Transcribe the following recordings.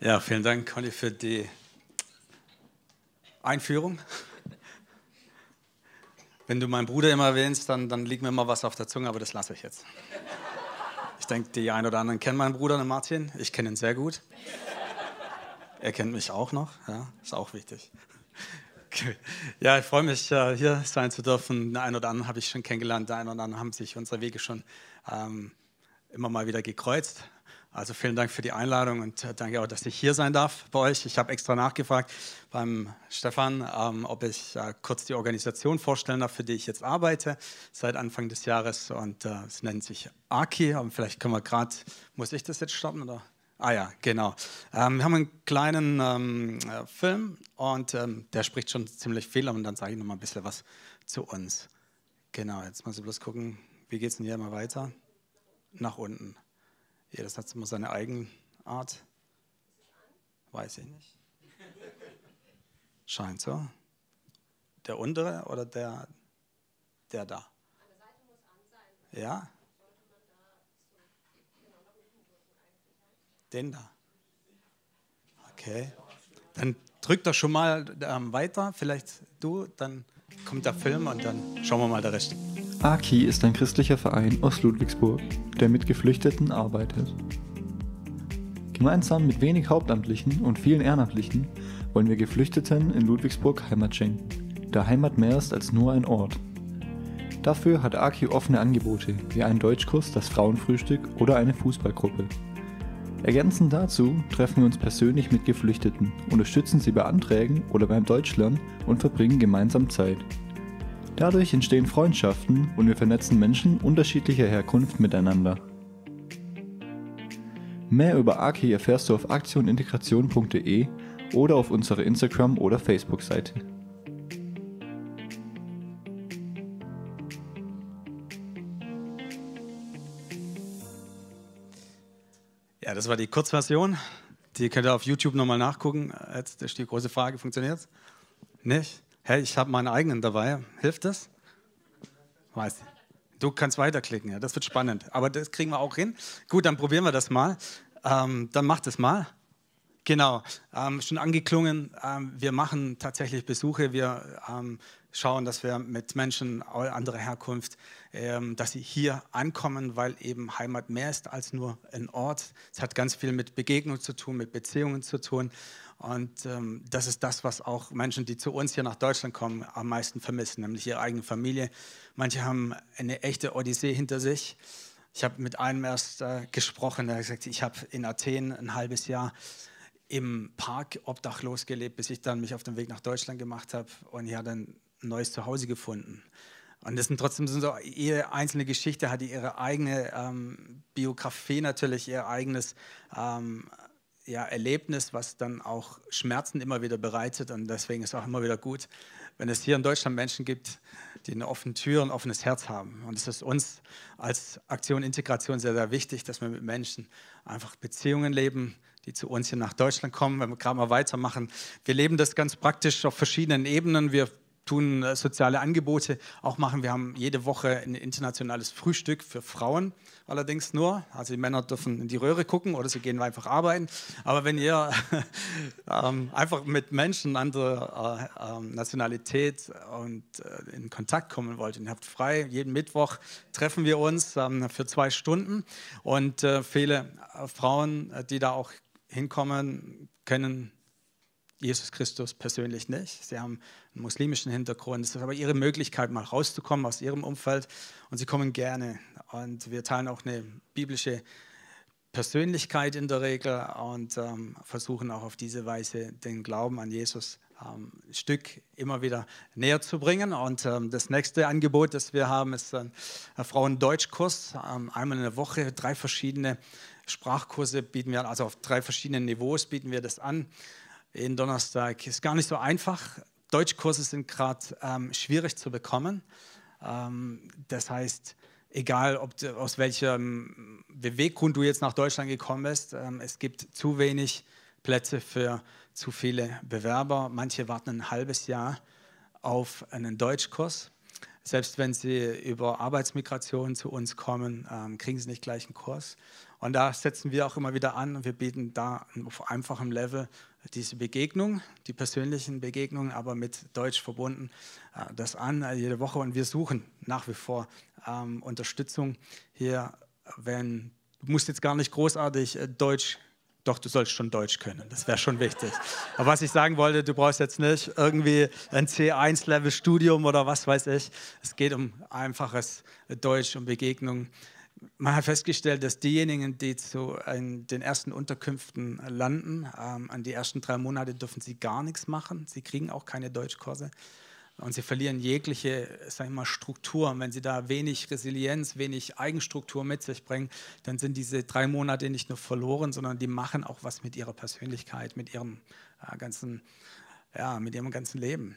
Ja, vielen Dank, Conny, für die Einführung. Wenn du meinen Bruder immer erwähnst, dann, dann liegt mir immer was auf der Zunge, aber das lasse ich jetzt. Ich denke, die einen oder anderen kennen meinen Bruder, den Martin. Ich kenne ihn sehr gut. Er kennt mich auch noch, ja, ist auch wichtig. Ja, ich freue mich, äh, hier sein zu dürfen. Den einen oder anderen habe ich schon kennengelernt, der einen oder anderen haben sich unsere Wege schon ähm, immer mal wieder gekreuzt. Also vielen Dank für die Einladung und äh, danke auch, dass ich hier sein darf bei euch. Ich habe extra nachgefragt beim Stefan, ähm, ob ich äh, kurz die Organisation vorstellen darf, für die ich jetzt arbeite seit Anfang des Jahres. Und äh, es nennt sich AKI. Aber vielleicht können wir gerade, muss ich das jetzt starten oder? Ah ja, genau. Ähm, wir haben einen kleinen ähm, äh, Film und ähm, der spricht schon ziemlich viel. Und dann sage ich noch mal ein bisschen was zu uns. Genau, jetzt muss ich bloß gucken, wie geht es denn hier mal weiter? Nach unten. Jedes hat immer seine Eigenart. Weiß ich nicht. Scheint so. Der untere oder der, der da? Ja? Den da. Okay. Dann drück doch schon mal ähm, weiter. Vielleicht du, dann kommt der Film und dann schauen wir mal der Rest. AKI ist ein christlicher Verein aus Ludwigsburg, der mit Geflüchteten arbeitet. Gemeinsam mit wenig Hauptamtlichen und vielen Ehrenamtlichen wollen wir Geflüchteten in Ludwigsburg Heimat schenken, da Heimat mehr ist als nur ein Ort. Dafür hat AKI offene Angebote wie einen Deutschkurs, das Frauenfrühstück oder eine Fußballgruppe. Ergänzend dazu treffen wir uns persönlich mit Geflüchteten, unterstützen sie bei Anträgen oder beim Deutschlernen und verbringen gemeinsam Zeit. Dadurch entstehen Freundschaften und wir vernetzen Menschen unterschiedlicher Herkunft miteinander. Mehr über Aki erfährst du auf aktionintegration.de oder auf unserer Instagram- oder Facebook-Seite. Ja, das war die Kurzversion. Die könnt ihr auf YouTube nochmal nachgucken. Jetzt ist die große Frage, funktioniert es? Nicht? Hey, ich habe meinen eigenen dabei. Hilft das? Weiß. Du kannst weiterklicken, ja, das wird spannend. Aber das kriegen wir auch hin. Gut, dann probieren wir das mal. Ähm, dann macht es mal. Genau, ähm, schon angeklungen. Ähm, wir machen tatsächlich Besuche. Wir ähm, schauen, dass wir mit Menschen anderer Herkunft, ähm, dass sie hier ankommen, weil eben Heimat mehr ist als nur ein Ort. Es hat ganz viel mit Begegnung zu tun, mit Beziehungen zu tun. Und ähm, das ist das, was auch Menschen, die zu uns hier nach Deutschland kommen, am meisten vermissen, nämlich ihre eigene Familie. Manche haben eine echte Odyssee hinter sich. Ich habe mit einem erst äh, gesprochen, der hat gesagt, ich habe in Athen ein halbes Jahr im Park obdachlos gelebt, bis ich dann mich auf den Weg nach Deutschland gemacht habe und hier dann ein neues Zuhause gefunden. Und das sind trotzdem so, jede einzelne Geschichte hat ihre eigene ähm, Biografie natürlich, ihr eigenes ähm, ja, Erlebnis, was dann auch Schmerzen immer wieder bereitet. Und deswegen ist es auch immer wieder gut, wenn es hier in Deutschland Menschen gibt, die eine offene Tür ein offenes Herz haben. Und es ist uns als Aktion Integration sehr, sehr wichtig, dass wir mit Menschen einfach Beziehungen leben, die zu uns hier nach Deutschland kommen, wenn wir gerade mal weitermachen. Wir leben das ganz praktisch auf verschiedenen Ebenen. Wir tun äh, soziale Angebote auch machen. Wir haben jede Woche ein internationales Frühstück für Frauen, allerdings nur. Also die Männer dürfen in die Röhre gucken oder sie gehen einfach arbeiten. Aber wenn ihr ähm, einfach mit Menschen anderer äh, äh, Nationalität und äh, in Kontakt kommen wollt und ihr habt frei, jeden Mittwoch treffen wir uns ähm, für zwei Stunden und äh, viele äh, Frauen, die da auch hinkommen, können Jesus Christus persönlich nicht. Sie haben einen muslimischen Hintergrund. Es ist aber ihre Möglichkeit, mal rauszukommen aus ihrem Umfeld. Und sie kommen gerne. Und wir teilen auch eine biblische Persönlichkeit in der Regel und ähm, versuchen auch auf diese Weise den Glauben an Jesus ähm, ein Stück immer wieder näher zu bringen. Und ähm, das nächste Angebot, das wir haben, ist ein Frauen-Deutsch-Kurs. Ähm, einmal in der Woche, drei verschiedene Sprachkurse bieten wir, also auf drei verschiedenen Niveaus bieten wir das an jeden Donnerstag. Ist gar nicht so einfach. Deutschkurse sind gerade ähm, schwierig zu bekommen. Ähm, das heißt, egal ob du, aus welchem Beweggrund du jetzt nach Deutschland gekommen bist, ähm, es gibt zu wenig Plätze für zu viele Bewerber. Manche warten ein halbes Jahr auf einen Deutschkurs. Selbst wenn sie über Arbeitsmigration zu uns kommen, ähm, kriegen sie nicht gleich einen Kurs. Und da setzen wir auch immer wieder an und wir bieten da auf einfachem Level diese Begegnung, die persönlichen Begegnungen, aber mit Deutsch verbunden, äh, das an äh, jede Woche. Und wir suchen nach wie vor ähm, Unterstützung hier, wenn du musst jetzt gar nicht großartig äh, Deutsch doch, du sollst schon Deutsch können, das wäre schon wichtig. Aber was ich sagen wollte, du brauchst jetzt nicht irgendwie ein C1-Level-Studium oder was weiß ich. Es geht um einfaches Deutsch, um Begegnungen man hat festgestellt, dass diejenigen, die zu den ersten Unterkünften landen, ähm, an die ersten drei Monate dürfen sie gar nichts machen. Sie kriegen auch keine Deutschkurse. Und sie verlieren jegliche sagen wir mal, Struktur. Und wenn sie da wenig Resilienz, wenig Eigenstruktur mit sich bringen, dann sind diese drei Monate nicht nur verloren, sondern die machen auch was mit ihrer Persönlichkeit, mit ihrem äh, ganzen, ja, mit ihrem ganzen Leben.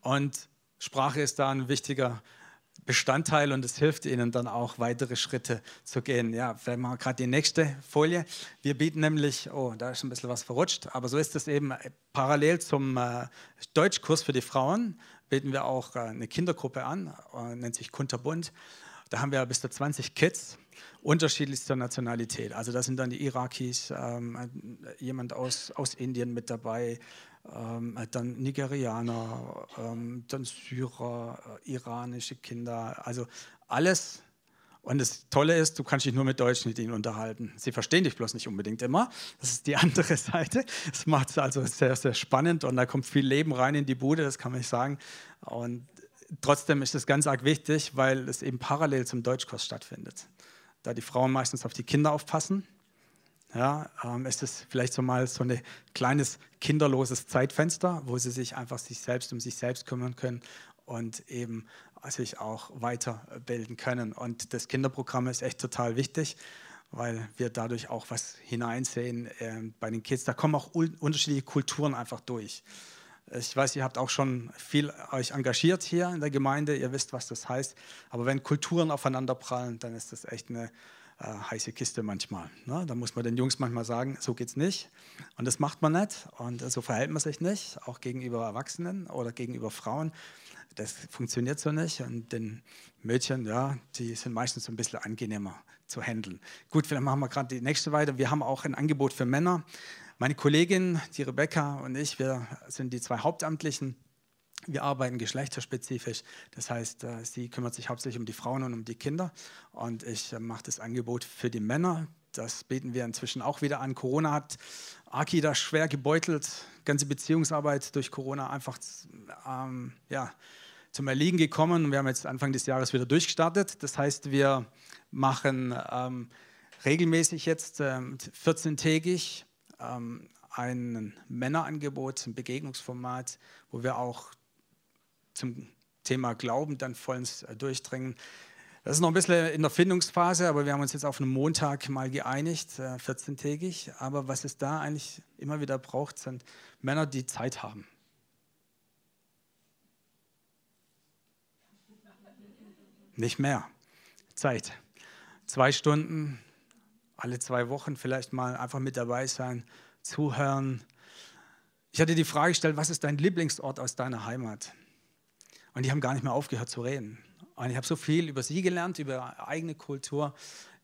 Und Sprache ist da ein wichtiger Bestandteil und es hilft ihnen dann auch weitere Schritte zu gehen. Ja, vielleicht machen wir gerade die nächste Folie. Wir bieten nämlich, oh, da ist ein bisschen was verrutscht, aber so ist es eben parallel zum äh, Deutschkurs für die Frauen bieten wir auch äh, eine Kindergruppe an, äh, nennt sich Kunterbund. Da haben wir bis zu 20 Kids unterschiedlichster Nationalität. Also da sind dann die Irakis, ähm, jemand aus, aus Indien mit dabei, ähm, dann Nigerianer, ähm, dann Syrer, äh, iranische Kinder, also alles. Und das Tolle ist, du kannst dich nur mit Deutschen mit ihnen unterhalten. Sie verstehen dich bloß nicht unbedingt immer. Das ist die andere Seite. Das macht es also sehr, sehr spannend und da kommt viel Leben rein in die Bude, das kann man nicht sagen. Und trotzdem ist es ganz arg wichtig, weil es eben parallel zum Deutschkurs stattfindet. Da die Frauen meistens auf die Kinder aufpassen ja, ähm, ist es vielleicht so mal so ein kleines kinderloses Zeitfenster, wo sie sich einfach sich selbst um sich selbst kümmern können und eben sich auch weiterbilden können. Und das Kinderprogramm ist echt total wichtig, weil wir dadurch auch was hineinsehen äh, bei den Kids. Da kommen auch unterschiedliche Kulturen einfach durch. Ich weiß, ihr habt auch schon viel euch engagiert hier in der Gemeinde. Ihr wisst, was das heißt. Aber wenn Kulturen aufeinander prallen, dann ist das echt eine äh, heiße Kiste manchmal. Ne? Da muss man den Jungs manchmal sagen, so geht's nicht. Und das macht man nicht. Und so verhält man sich nicht, auch gegenüber Erwachsenen oder gegenüber Frauen. Das funktioniert so nicht. Und den Mädchen, ja, die sind meistens so ein bisschen angenehmer zu handeln. Gut, vielleicht machen wir gerade die nächste weiter. Wir haben auch ein Angebot für Männer. Meine Kollegin, die Rebecca und ich, wir sind die zwei Hauptamtlichen wir arbeiten geschlechterspezifisch. Das heißt, äh, sie kümmert sich hauptsächlich um die Frauen und um die Kinder. Und ich äh, mache das Angebot für die Männer. Das bieten wir inzwischen auch wieder an. Corona hat Aki da schwer gebeutelt. Ganze Beziehungsarbeit durch Corona einfach ähm, ja, zum Erliegen gekommen. Wir haben jetzt Anfang des Jahres wieder durchgestartet. Das heißt, wir machen ähm, regelmäßig jetzt ähm, 14-tägig ähm, ein Männerangebot, ein Begegnungsformat, wo wir auch zum Thema Glauben dann vollends äh, durchdringen. Das ist noch ein bisschen in der Findungsphase, aber wir haben uns jetzt auf einen Montag mal geeinigt, 14-tägig. Äh, aber was es da eigentlich immer wieder braucht, sind Männer, die Zeit haben. Nicht mehr. Zeit. Zwei Stunden, alle zwei Wochen vielleicht mal einfach mit dabei sein, zuhören. Ich hatte die Frage gestellt, was ist dein Lieblingsort aus deiner Heimat? Und die haben gar nicht mehr aufgehört zu reden. Und ich habe so viel über sie gelernt, über eigene Kultur.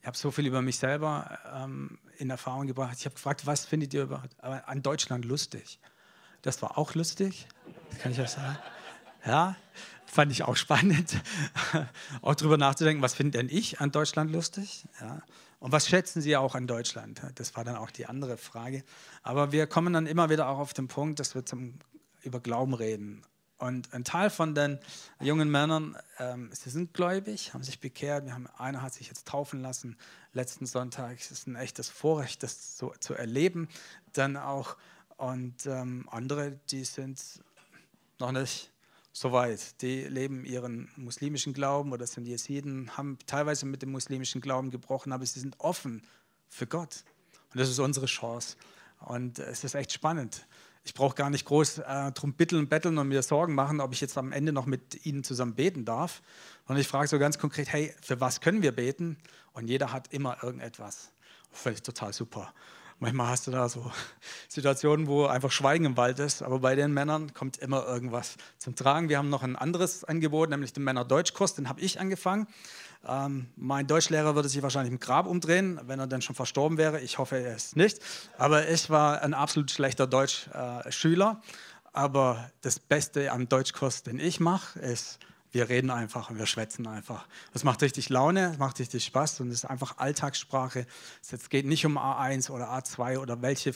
Ich habe so viel über mich selber ähm, in Erfahrung gebracht. Ich habe gefragt, was findet ihr über, äh, an Deutschland lustig? Das war auch lustig, kann ich euch sagen. Ja, fand ich auch spannend, auch darüber nachzudenken, was finde denn ich an Deutschland lustig? Ja. Und was schätzen Sie auch an Deutschland? Das war dann auch die andere Frage. Aber wir kommen dann immer wieder auch auf den Punkt, dass wir zum, über Glauben reden. Und ein Teil von den jungen Männern, ähm, sie sind gläubig, haben sich bekehrt. Wir haben, einer hat sich jetzt taufen lassen letzten Sonntag. Es ist ein echtes Vorrecht, das so, zu erleben. Dann auch, und ähm, andere, die sind noch nicht so weit. Die leben ihren muslimischen Glauben oder sind Jesiden, haben teilweise mit dem muslimischen Glauben gebrochen, aber sie sind offen für Gott. Und das ist unsere Chance. Und es ist echt spannend. Ich brauche gar nicht groß äh, drum bitteln, betteln und mir Sorgen machen, ob ich jetzt am Ende noch mit Ihnen zusammen beten darf. Und ich frage so ganz konkret, hey, für was können wir beten? Und jeder hat immer irgendetwas. Völlig total super. Manchmal hast du da so Situationen, wo einfach Schweigen im Wald ist. Aber bei den Männern kommt immer irgendwas zum Tragen. Wir haben noch ein anderes Angebot, nämlich den Männer-Deutschkurs. Den habe ich angefangen. Ähm, mein Deutschlehrer würde sich wahrscheinlich im Grab umdrehen, wenn er dann schon verstorben wäre. Ich hoffe, er ist nicht. Aber ich war ein absolut schlechter Deutschschüler. Aber das Beste am Deutschkurs, den ich mache, ist, wir reden einfach und wir schwätzen einfach. Das macht richtig Laune, macht richtig Spaß und es ist einfach Alltagssprache. Es geht nicht um A1 oder A2 oder welche äh,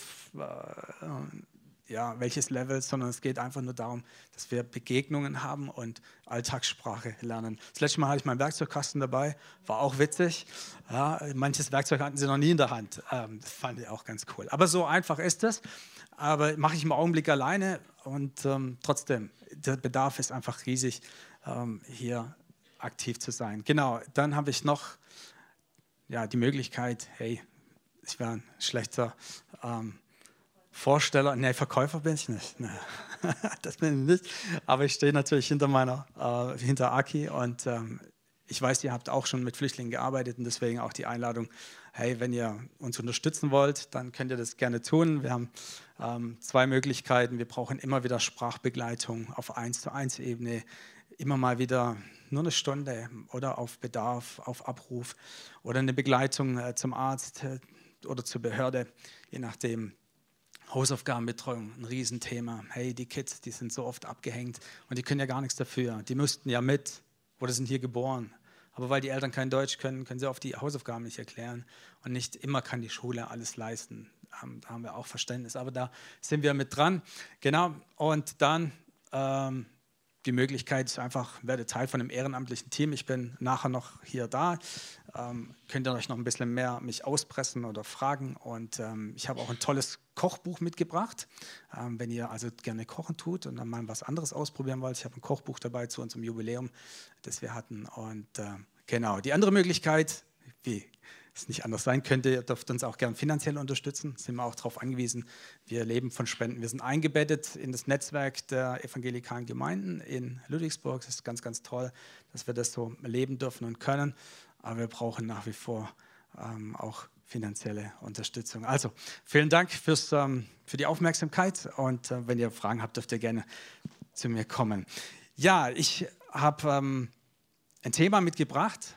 ja, welches Level, sondern es geht einfach nur darum, dass wir Begegnungen haben und Alltagssprache lernen. Das letzte Mal hatte ich meinen Werkzeugkasten dabei, war auch witzig. Ja, manches Werkzeug hatten sie noch nie in der Hand. Ähm, das fand ich auch ganz cool. Aber so einfach ist es. Aber mache ich im Augenblick alleine und ähm, trotzdem, der Bedarf ist einfach riesig, ähm, hier aktiv zu sein. Genau, dann habe ich noch ja, die Möglichkeit, hey, ich wäre ein schlechter ähm, Vorsteller, nee, Verkäufer bin ich nicht. Nee. das bin ich nicht. Aber ich stehe natürlich hinter meiner, äh, hinter Aki und ähm, ich weiß, ihr habt auch schon mit Flüchtlingen gearbeitet und deswegen auch die Einladung, hey, wenn ihr uns unterstützen wollt, dann könnt ihr das gerne tun. Wir haben ähm, zwei Möglichkeiten. Wir brauchen immer wieder Sprachbegleitung auf 1 zu 1 Ebene, immer mal wieder nur eine Stunde oder auf Bedarf, auf Abruf oder eine Begleitung äh, zum Arzt äh, oder zur Behörde, je nachdem Hausaufgabenbetreuung, ein Riesenthema. Hey, die Kids, die sind so oft abgehängt und die können ja gar nichts dafür. Die müssten ja mit oder sind hier geboren. Aber weil die Eltern kein Deutsch können, können sie oft die Hausaufgaben nicht erklären. Und nicht immer kann die Schule alles leisten. Da haben wir auch Verständnis. Aber da sind wir mit dran. Genau. Und dann ähm, die Möglichkeit einfach, werde Teil von einem ehrenamtlichen Team. Ich bin nachher noch hier da. Ähm, könnt ihr euch noch ein bisschen mehr mich auspressen oder fragen. Und ähm, ich habe auch ein tolles Kochbuch mitgebracht. Ähm, wenn ihr also gerne kochen tut und dann mal was anderes ausprobieren wollt, ich habe ein Kochbuch dabei zu unserem Jubiläum, das wir hatten. Und äh, genau, die andere Möglichkeit, wie es nicht anders sein könnte. Ihr dürft uns auch gern finanziell unterstützen, sind wir auch darauf angewiesen. Wir leben von Spenden. Wir sind eingebettet in das Netzwerk der evangelikalen Gemeinden in Ludwigsburg. Das ist ganz, ganz toll, dass wir das so leben dürfen und können. Aber wir brauchen nach wie vor ähm, auch finanzielle Unterstützung. Also vielen Dank fürs, ähm, für die Aufmerksamkeit und äh, wenn ihr Fragen habt, dürft ihr gerne zu mir kommen. Ja, ich habe ähm, ein Thema mitgebracht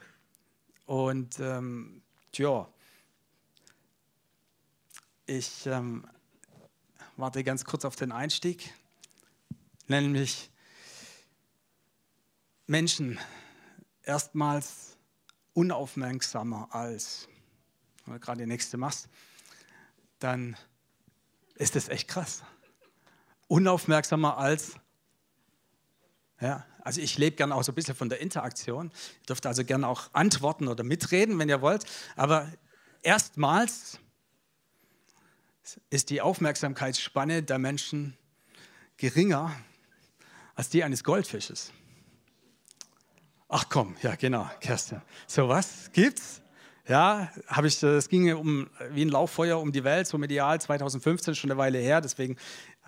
und ähm, Tja, ich ähm, warte ganz kurz auf den Einstieg, nämlich Menschen erstmals unaufmerksamer als, wenn du gerade die nächste machst, dann ist das echt krass. Unaufmerksamer als, ja, also ich lebe gerne auch so ein bisschen von der Interaktion. Ihr dürft also gerne auch antworten oder mitreden, wenn ihr wollt. Aber erstmals ist die Aufmerksamkeitsspanne der Menschen geringer als die eines Goldfisches. Ach komm, ja genau, Kerstin. So was gibt's? Ja, habe ich, es ging um wie ein Lauffeuer um die Welt, so medial 2015, schon eine Weile her. Deswegen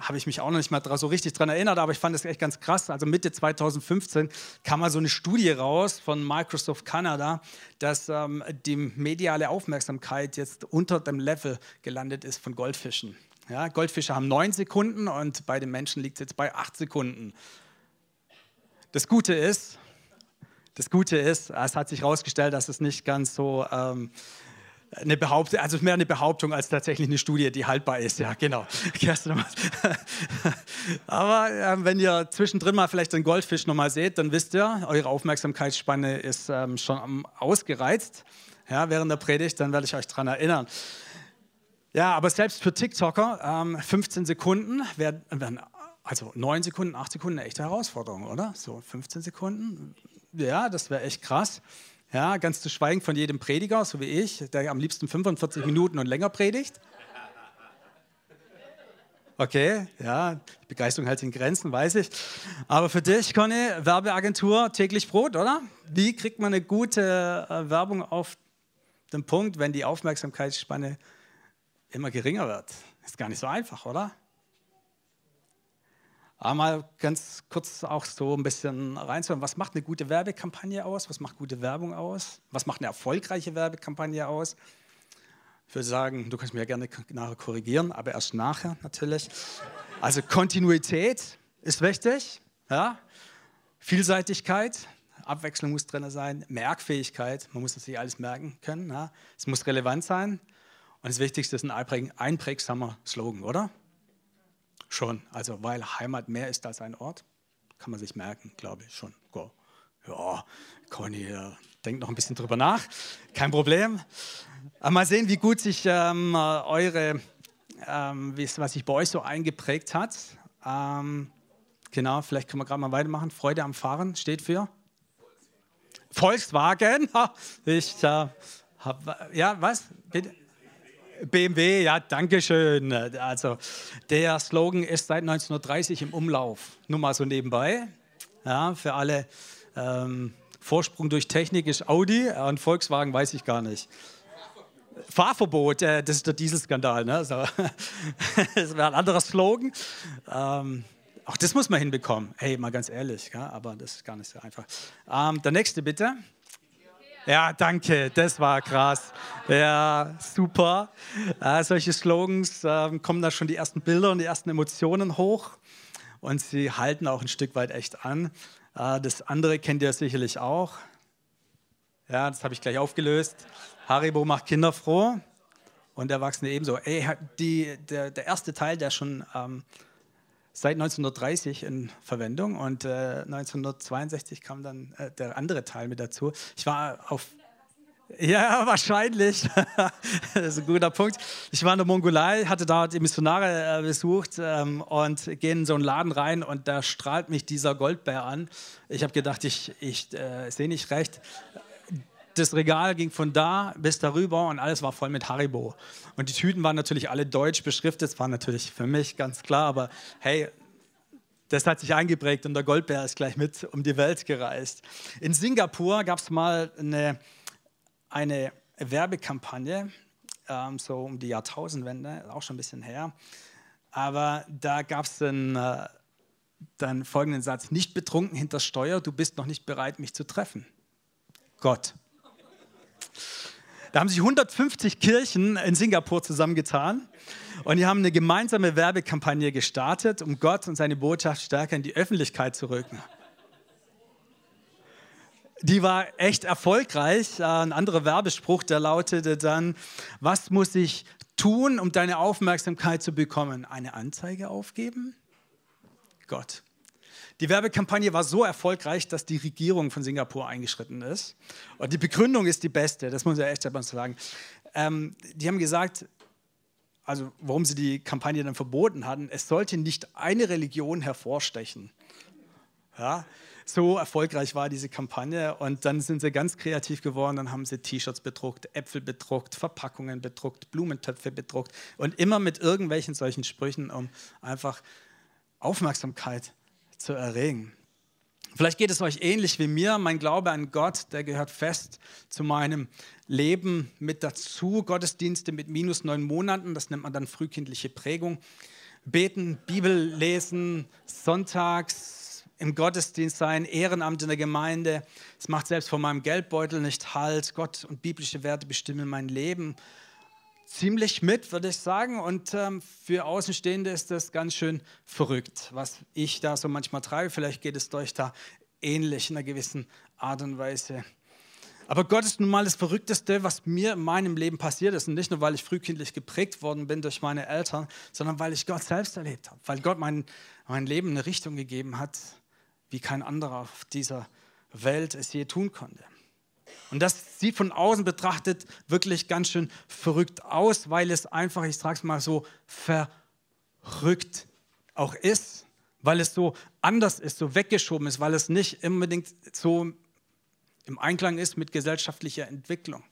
habe ich mich auch noch nicht mal so richtig dran erinnert, aber ich fand das echt ganz krass. Also Mitte 2015 kam mal so eine Studie raus von Microsoft Canada, dass ähm, die mediale Aufmerksamkeit jetzt unter dem Level gelandet ist von Goldfischen. Ja, Goldfische haben neun Sekunden und bei den Menschen liegt es jetzt bei acht Sekunden. Das Gute ist, das Gute ist, es hat sich herausgestellt, dass es nicht ganz so ähm, eine Behauptung, also mehr eine Behauptung als tatsächlich eine Studie, die haltbar ist. Ja, genau. Aber äh, wenn ihr zwischendrin mal vielleicht den Goldfisch nochmal seht, dann wisst ihr, eure Aufmerksamkeitsspanne ist ähm, schon ausgereizt ja, während der Predigt, dann werde ich euch daran erinnern. Ja, aber selbst für TikToker, ähm, 15 Sekunden werden, werden, also 9 Sekunden, 8 Sekunden eine echte Herausforderung, oder? So 15 Sekunden ja, das wäre echt krass. Ja, ganz zu schweigen von jedem Prediger, so wie ich, der am liebsten 45 Minuten und länger predigt. Okay, ja, die Begeisterung hält in Grenzen, weiß ich. Aber für dich, Conny, Werbeagentur täglich Brot, oder? Wie kriegt man eine gute äh, Werbung auf den Punkt, wenn die Aufmerksamkeitsspanne immer geringer wird? Ist gar nicht so einfach, oder? Aber mal ganz kurz auch so ein bisschen reinzuhören, was macht eine gute Werbekampagne aus? Was macht gute Werbung aus? Was macht eine erfolgreiche Werbekampagne aus? Ich würde sagen, du kannst mich ja gerne nachher korrigieren, aber erst nachher natürlich. Also Kontinuität ist wichtig, ja? Vielseitigkeit, Abwechslung muss drin sein, Merkfähigkeit, man muss natürlich alles merken können, ja? es muss relevant sein und das Wichtigste ist ein einprägsamer Slogan, oder? Schon, also weil Heimat mehr ist als ein Ort, kann man sich merken, glaube ich schon. Go. Ja, Conny, äh, denkt noch ein bisschen drüber nach, kein Problem. Aber mal sehen, wie gut sich ähm, eure, ähm, was sich bei euch so eingeprägt hat. Ähm, genau, vielleicht können wir gerade mal weitermachen. Freude am Fahren steht für Volkswagen. Ich äh, hab, ja, was? Bitte? BMW, ja, danke schön. Also der Slogan ist seit 1930 im Umlauf. Nur mal so nebenbei. Ja, für alle ähm, Vorsprung durch Technik ist Audi und Volkswagen weiß ich gar nicht. Fahrverbot, äh, das ist der Dieselskandal. Ne? So. das wäre ein anderer Slogan. Ähm, auch das muss man hinbekommen. Hey, mal ganz ehrlich, ja? aber das ist gar nicht so einfach. Ähm, der nächste bitte. Ja, danke, das war krass. Ja, super. Äh, solche Slogans äh, kommen da schon die ersten Bilder und die ersten Emotionen hoch und sie halten auch ein Stück weit echt an. Äh, das andere kennt ihr sicherlich auch. Ja, das habe ich gleich aufgelöst. Haribo macht Kinder froh und Erwachsene ebenso. Ey, die, der, der erste Teil, der schon ähm, seit 1930 in Verwendung und äh, 1962 kam dann äh, der andere Teil mit dazu. Ich war auf ja, wahrscheinlich. das ist ein guter Punkt. Ich war in der Mongolei, hatte da die Missionare äh, besucht ähm, und gehe in so einen Laden rein und da strahlt mich dieser Goldbär an. Ich habe gedacht, ich, ich äh, sehe nicht recht das Regal ging von da bis darüber und alles war voll mit Haribo. Und die Tüten waren natürlich alle deutsch beschriftet, das war natürlich für mich ganz klar, aber hey, das hat sich eingeprägt und der Goldbär ist gleich mit um die Welt gereist. In Singapur gab es mal eine, eine Werbekampagne, ähm, so um die Jahrtausendwende, auch schon ein bisschen her. Aber da gab es dann, äh, dann folgenden Satz: Nicht betrunken hinter Steuer, du bist noch nicht bereit, mich zu treffen. Gott. Da haben sich 150 Kirchen in Singapur zusammengetan und die haben eine gemeinsame Werbekampagne gestartet, um Gott und seine Botschaft stärker in die Öffentlichkeit zu rücken. Die war echt erfolgreich. Ein anderer Werbespruch, der lautete dann, was muss ich tun, um deine Aufmerksamkeit zu bekommen? Eine Anzeige aufgeben? Gott. Die Werbekampagne war so erfolgreich, dass die Regierung von Singapur eingeschritten ist. Und die Begründung ist die beste, das muss ich echt selber sagen. Ähm, die haben gesagt, also warum sie die Kampagne dann verboten hatten, es sollte nicht eine Religion hervorstechen. Ja, so erfolgreich war diese Kampagne und dann sind sie ganz kreativ geworden, dann haben sie T-Shirts bedruckt, Äpfel bedruckt, Verpackungen bedruckt, Blumentöpfe bedruckt und immer mit irgendwelchen solchen Sprüchen, um einfach Aufmerksamkeit zu erregen. Vielleicht geht es euch ähnlich wie mir. Mein Glaube an Gott, der gehört fest zu meinem Leben mit dazu. Gottesdienste mit minus neun Monaten, das nennt man dann frühkindliche Prägung. Beten, Bibel lesen, sonntags im Gottesdienst sein, Ehrenamt in der Gemeinde. Es macht selbst vor meinem Geldbeutel nicht Halt. Gott und biblische Werte bestimmen mein Leben ziemlich mit, würde ich sagen. Und ähm, für Außenstehende ist das ganz schön verrückt, was ich da so manchmal treibe. Vielleicht geht es euch da ähnlich in einer gewissen Art und Weise. Aber Gott ist nun mal das Verrückteste, was mir in meinem Leben passiert ist. Und nicht nur, weil ich frühkindlich geprägt worden bin durch meine Eltern, sondern weil ich Gott selbst erlebt habe. Weil Gott mein, mein Leben eine Richtung gegeben hat, wie kein anderer auf dieser Welt es je tun konnte. Und das sieht von außen betrachtet wirklich ganz schön verrückt aus, weil es einfach, ich sage es mal so, verrückt auch ist, weil es so anders ist, so weggeschoben ist, weil es nicht unbedingt so im Einklang ist mit gesellschaftlicher Entwicklung.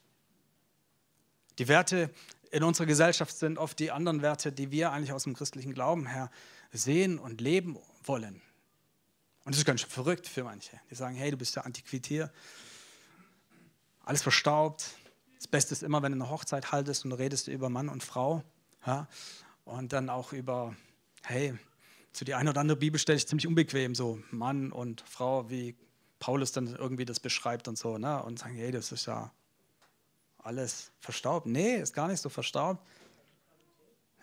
Die Werte in unserer Gesellschaft sind oft die anderen Werte, die wir eigentlich aus dem christlichen Glauben her sehen und leben wollen. Und das ist ganz schön verrückt für manche. Die sagen, hey, du bist ja Antiquitär, alles verstaubt. Das Beste ist immer, wenn du eine Hochzeit haltest und redest über Mann und Frau. Ja? Und dann auch über, hey, so die eine oder andere Bibelstelle ist ziemlich unbequem, so Mann und Frau, wie Paulus dann irgendwie das beschreibt und so. Ne? Und sagen, hey, das ist ja alles verstaubt. Nee, ist gar nicht so verstaubt.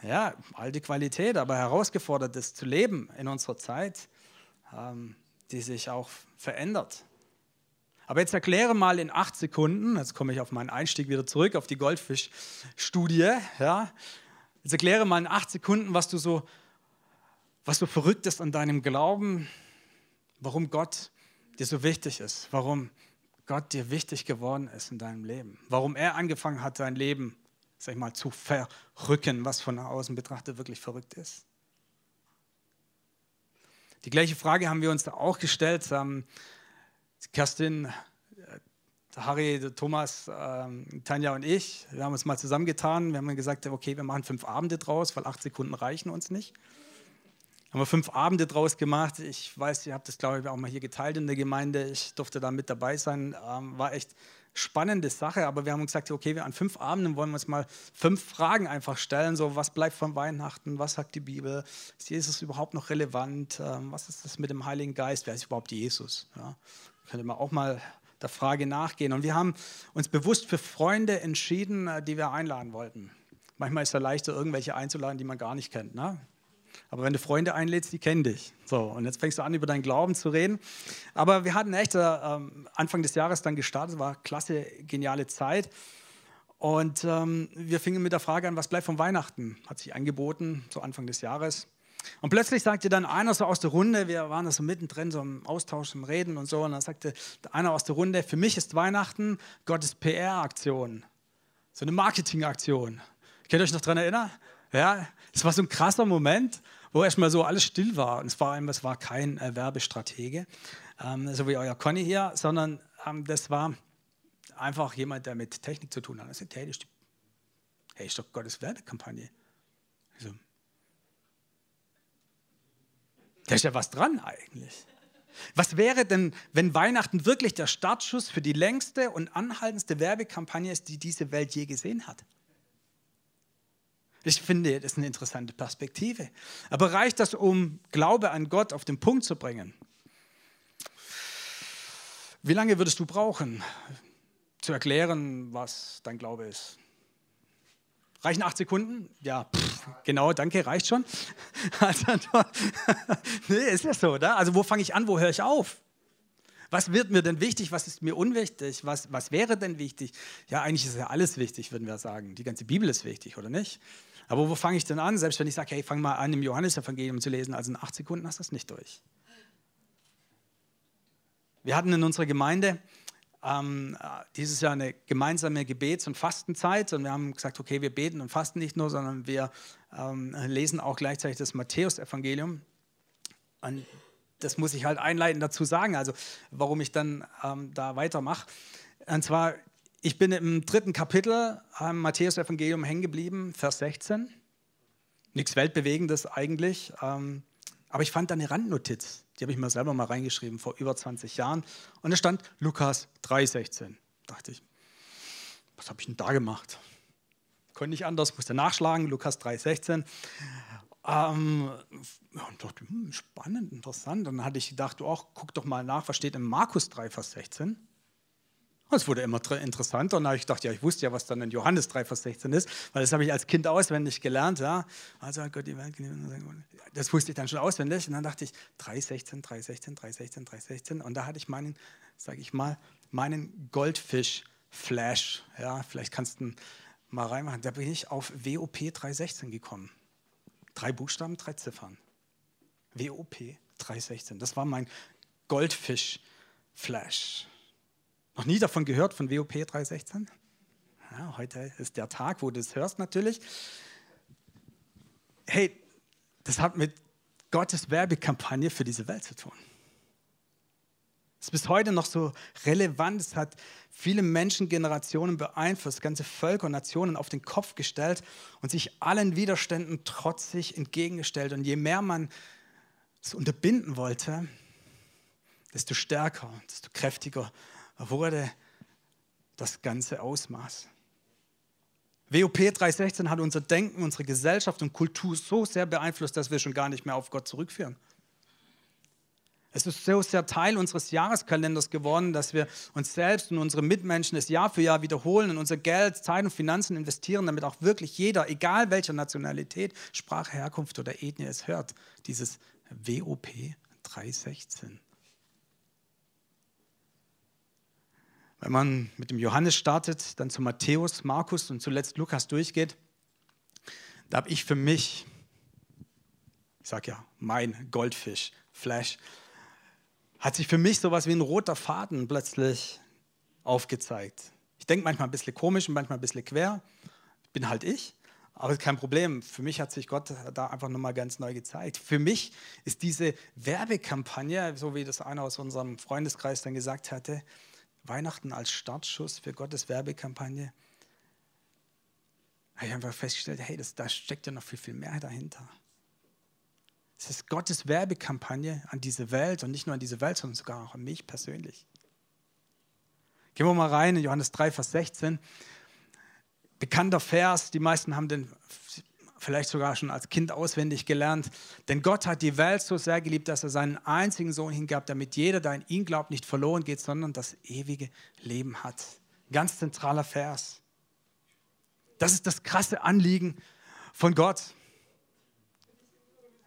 Ja, alte Qualität, aber herausgefordert ist zu leben in unserer Zeit, ähm, die sich auch verändert. Aber jetzt erkläre mal in acht Sekunden, jetzt komme ich auf meinen Einstieg wieder zurück, auf die Goldfischstudie, ja. Jetzt erkläre mal in acht Sekunden, was du so, was so verrückt ist an deinem Glauben, warum Gott dir so wichtig ist, warum Gott dir wichtig geworden ist in deinem Leben, warum er angefangen hat, dein Leben, sag ich mal, zu verrücken, was von außen betrachtet wirklich verrückt ist. Die gleiche Frage haben wir uns da auch gestellt. Ähm, Kerstin, äh, Harry, Thomas, ähm, Tanja und ich, wir haben uns mal zusammengetan. Wir haben gesagt, okay, wir machen fünf Abende draus, weil acht Sekunden reichen uns nicht. Haben wir fünf Abende draus gemacht. Ich weiß, ihr habt das, glaube ich, auch mal hier geteilt in der Gemeinde. Ich durfte da mit dabei sein. Ähm, war echt spannende Sache, aber wir haben gesagt, okay, wir an fünf Abenden wollen wir uns mal fünf Fragen einfach stellen. So, was bleibt von Weihnachten? Was sagt die Bibel? Ist Jesus überhaupt noch relevant? Ähm, was ist das mit dem Heiligen Geist? Wer ist überhaupt Jesus? Ja, könnte man auch mal der Frage nachgehen. Und wir haben uns bewusst für Freunde entschieden, äh, die wir einladen wollten. Manchmal ist es ja leichter, irgendwelche einzuladen, die man gar nicht kennt. Ne? Aber wenn du Freunde einlädst, die kennen dich. So, und jetzt fängst du an, über deinen Glauben zu reden. Aber wir hatten echt äh, Anfang des Jahres dann gestartet, war klasse, geniale Zeit. Und ähm, wir fingen mit der Frage an, was bleibt von Weihnachten? Hat sich angeboten, so Anfang des Jahres. Und plötzlich sagte dann einer so aus der Runde, wir waren da so mittendrin, so im Austausch, im Reden und so, und dann sagte einer aus der Runde, für mich ist Weihnachten Gottes PR-Aktion, so eine Marketing-Aktion. Könnt ihr euch noch daran erinnern? Ja, es war so ein krasser Moment, wo erstmal so alles still war. Und es war, es war kein äh, Werbestratege, ähm, so wie euer Conny hier, sondern ähm, das war einfach jemand, der mit Technik zu tun hat. Er sagt, hey, das ist, hey, ist doch Gottes Werbekampagne. So. Da ist ja was dran eigentlich. Was wäre denn, wenn Weihnachten wirklich der Startschuss für die längste und anhaltendste Werbekampagne ist, die diese Welt je gesehen hat? Ich finde, das ist eine interessante Perspektive. Aber reicht das, um Glaube an Gott auf den Punkt zu bringen? Wie lange würdest du brauchen, zu erklären, was dein Glaube ist? Reichen acht Sekunden? Ja, pff, genau, danke, reicht schon. Also, nee, ist ja so, oder? Also, wo fange ich an, wo höre ich auf? Was wird mir denn wichtig? Was ist mir unwichtig? Was, was wäre denn wichtig? Ja, eigentlich ist ja alles wichtig, würden wir sagen. Die ganze Bibel ist wichtig, oder nicht? Aber wo fange ich denn an? Selbst wenn ich sage, hey, fang mal an, im Johannesevangelium zu lesen, also in acht Sekunden hast du das nicht durch. Wir hatten in unserer Gemeinde ähm, dieses Jahr eine gemeinsame Gebets- und Fastenzeit und wir haben gesagt, okay, wir beten und fasten nicht nur, sondern wir ähm, lesen auch gleichzeitig das Matthäusevangelium. Und das muss ich halt einleitend dazu sagen, also warum ich dann ähm, da weitermache. Und zwar ich bin im dritten Kapitel am Matthäus-Evangelium hängen geblieben, Vers 16. Nichts Weltbewegendes eigentlich. Ähm, aber ich fand da eine Randnotiz, die habe ich mir selber mal reingeschrieben vor über 20 Jahren. Und da stand Lukas 3,16. Dachte ich, was habe ich denn da gemacht? Konnte nicht anders, musste nachschlagen, Lukas 3,16. Ähm, und dachte, hm, spannend, interessant. Dann hatte ich gedacht, oh, guck doch mal nach, was steht in Markus 3, Vers 16. Es wurde immer interessanter und ich gedacht, ja, ich wusste ja, was dann in Johannes 3, Vers 16 ist, weil das habe ich als Kind auswendig gelernt. Ja. Also hat Gott die Welt Das wusste ich dann schon auswendig und dann dachte ich, 3, 16, 3, 16, 3, 16, 3, 16 und da hatte ich meinen, sage ich mal, meinen Goldfisch-Flash. Ja, vielleicht kannst du mal reinmachen. Da bin ich auf WOP 316 gekommen. Drei Buchstaben, drei Ziffern. WOP 316. Das war mein Goldfisch-Flash. Noch nie davon gehört, von WOP 316? Ja, heute ist der Tag, wo du es hörst natürlich. Hey, das hat mit Gottes Werbekampagne für diese Welt zu tun. Es ist bis heute noch so relevant. Es hat viele Menschengenerationen beeinflusst, ganze Völker und Nationen auf den Kopf gestellt und sich allen Widerständen trotzig entgegengestellt. Und je mehr man es unterbinden wollte, desto stärker, desto kräftiger wurde das ganze Ausmaß. WOP 316 hat unser Denken, unsere Gesellschaft und Kultur so sehr beeinflusst, dass wir schon gar nicht mehr auf Gott zurückführen. Es ist so sehr Teil unseres Jahreskalenders geworden, dass wir uns selbst und unsere Mitmenschen es Jahr für Jahr wiederholen und unser Geld, Zeit und Finanzen investieren, damit auch wirklich jeder, egal welcher Nationalität, Sprache, Herkunft oder Ethnie es hört. Dieses WOP 316. Wenn man mit dem Johannes startet, dann zu Matthäus, Markus und zuletzt Lukas durchgeht, da habe ich für mich, ich sage ja, mein Goldfisch, Flash, hat sich für mich sowas wie ein roter Faden plötzlich aufgezeigt. Ich denke manchmal ein bisschen komisch und manchmal ein bisschen quer. Bin halt ich, aber kein Problem. Für mich hat sich Gott da einfach nochmal ganz neu gezeigt. Für mich ist diese Werbekampagne, so wie das einer aus unserem Freundeskreis dann gesagt hatte, Weihnachten als Startschuss für Gottes Werbekampagne, habe ich einfach festgestellt, hey, das, da steckt ja noch viel, viel mehr dahinter. Es ist Gottes Werbekampagne an diese Welt und nicht nur an diese Welt, sondern sogar auch an mich persönlich. Gehen wir mal rein in Johannes 3, Vers 16. Bekannter Vers, die meisten haben den vielleicht sogar schon als Kind auswendig gelernt. Denn Gott hat die Welt so sehr geliebt, dass er seinen einzigen Sohn hingab, damit jeder, der an ihn glaubt, nicht verloren geht, sondern das ewige Leben hat. Ganz zentraler Vers. Das ist das krasse Anliegen von Gott.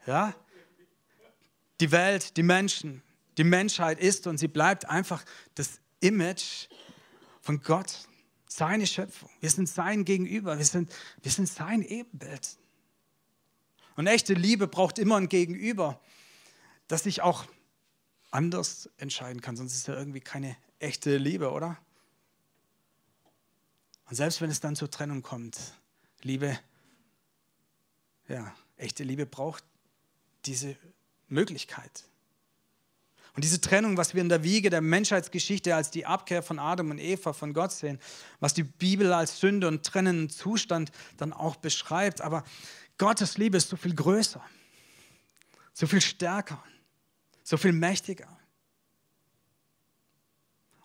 Ja? Die Welt, die Menschen, die Menschheit ist und sie bleibt einfach das Image von Gott, seine Schöpfung. Wir sind sein Gegenüber, wir sind, wir sind sein Ebenbild. Und echte Liebe braucht immer ein Gegenüber, das sich auch anders entscheiden kann, sonst ist ja irgendwie keine echte Liebe, oder? Und selbst wenn es dann zur Trennung kommt, Liebe, ja, echte Liebe braucht diese Möglichkeit. Und diese Trennung, was wir in der Wiege der Menschheitsgeschichte als die Abkehr von Adam und Eva von Gott sehen, was die Bibel als Sünde und trennenden Zustand dann auch beschreibt, aber Gottes Liebe ist so viel größer, so viel stärker, so viel mächtiger.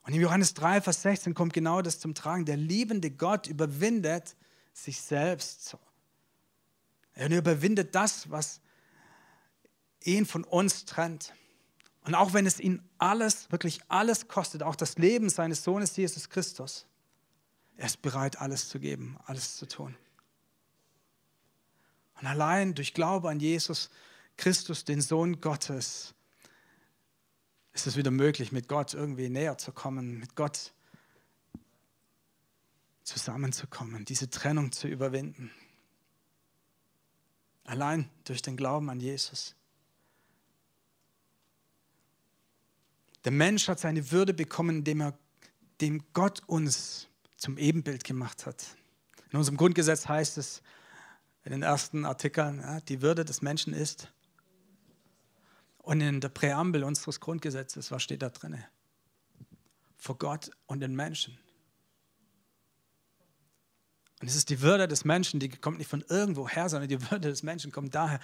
Und in Johannes 3, Vers 16 kommt genau das zum Tragen. Der liebende Gott überwindet sich selbst. Er überwindet das, was ihn von uns trennt. Und auch wenn es ihn alles, wirklich alles kostet, auch das Leben seines Sohnes Jesus Christus, er ist bereit, alles zu geben, alles zu tun. Und allein durch Glaube an Jesus Christus, den Sohn Gottes, ist es wieder möglich, mit Gott irgendwie näher zu kommen, mit Gott zusammenzukommen, diese Trennung zu überwinden. Allein durch den Glauben an Jesus. Der Mensch hat seine Würde bekommen, indem er dem Gott uns zum Ebenbild gemacht hat. In unserem Grundgesetz heißt es in den ersten Artikeln, ja, die Würde des Menschen ist. Und in der Präambel unseres Grundgesetzes, was steht da drin? Vor Gott und den Menschen. Und es ist die Würde des Menschen, die kommt nicht von irgendwo her, sondern die Würde des Menschen kommt daher,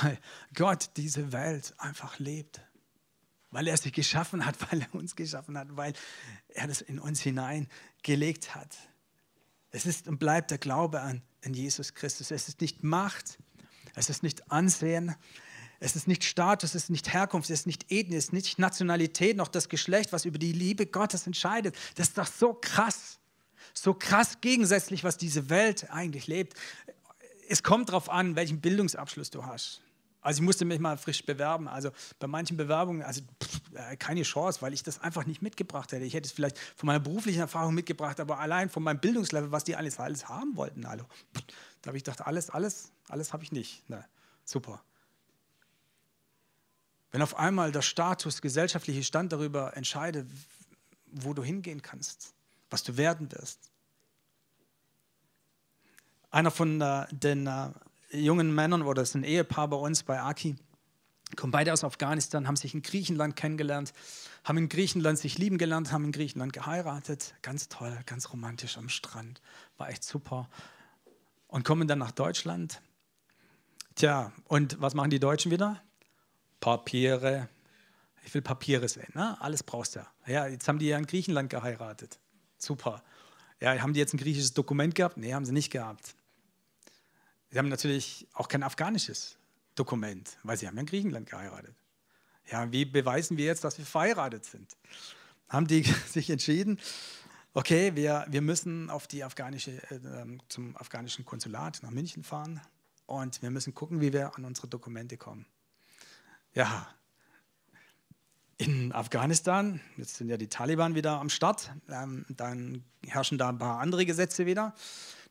weil Gott diese Welt einfach lebt weil er sie geschaffen hat, weil er uns geschaffen hat, weil er das in uns hineingelegt hat. Es ist und bleibt der Glaube an, an Jesus Christus. Es ist nicht Macht, es ist nicht Ansehen, es ist nicht Status, es ist nicht Herkunft, es ist nicht Ethnie, es ist nicht Nationalität, noch das Geschlecht, was über die Liebe Gottes entscheidet. Das ist doch so krass, so krass gegensätzlich, was diese Welt eigentlich lebt. Es kommt darauf an, welchen Bildungsabschluss du hast. Also ich musste mich mal frisch bewerben. Also bei manchen Bewerbungen, also pff, äh, keine Chance, weil ich das einfach nicht mitgebracht hätte. Ich hätte es vielleicht von meiner beruflichen Erfahrung mitgebracht, aber allein von meinem Bildungslevel, was die alles, alles haben wollten. Also, da habe ich gedacht, alles, alles, alles habe ich nicht. Na, super. Wenn auf einmal der Status, gesellschaftliche Stand darüber entscheidet, wo du hingehen kannst, was du werden wirst. Einer von äh, den äh, jungen Männern, oder es ist ein Ehepaar bei uns bei Aki, kommen beide aus Afghanistan, haben sich in Griechenland kennengelernt, haben in Griechenland sich lieben gelernt, haben in Griechenland geheiratet. Ganz toll, ganz romantisch am Strand. War echt super. Und kommen dann nach Deutschland. Tja, und was machen die Deutschen wieder? Papiere. Ich will Papiere sehen. Ne? Alles brauchst du ja. Ja, jetzt haben die ja in Griechenland geheiratet. Super. Ja, haben die jetzt ein griechisches Dokument gehabt? Nee, haben sie nicht gehabt. Sie haben natürlich auch kein afghanisches Dokument, weil sie haben ja in Griechenland geheiratet. Ja, wie beweisen wir jetzt, dass wir verheiratet sind? Haben die sich entschieden, okay, wir, wir müssen auf die afghanische, äh, zum afghanischen Konsulat nach München fahren und wir müssen gucken, wie wir an unsere Dokumente kommen. Ja, in Afghanistan, jetzt sind ja die Taliban wieder am Start, ähm, dann herrschen da ein paar andere Gesetze wieder.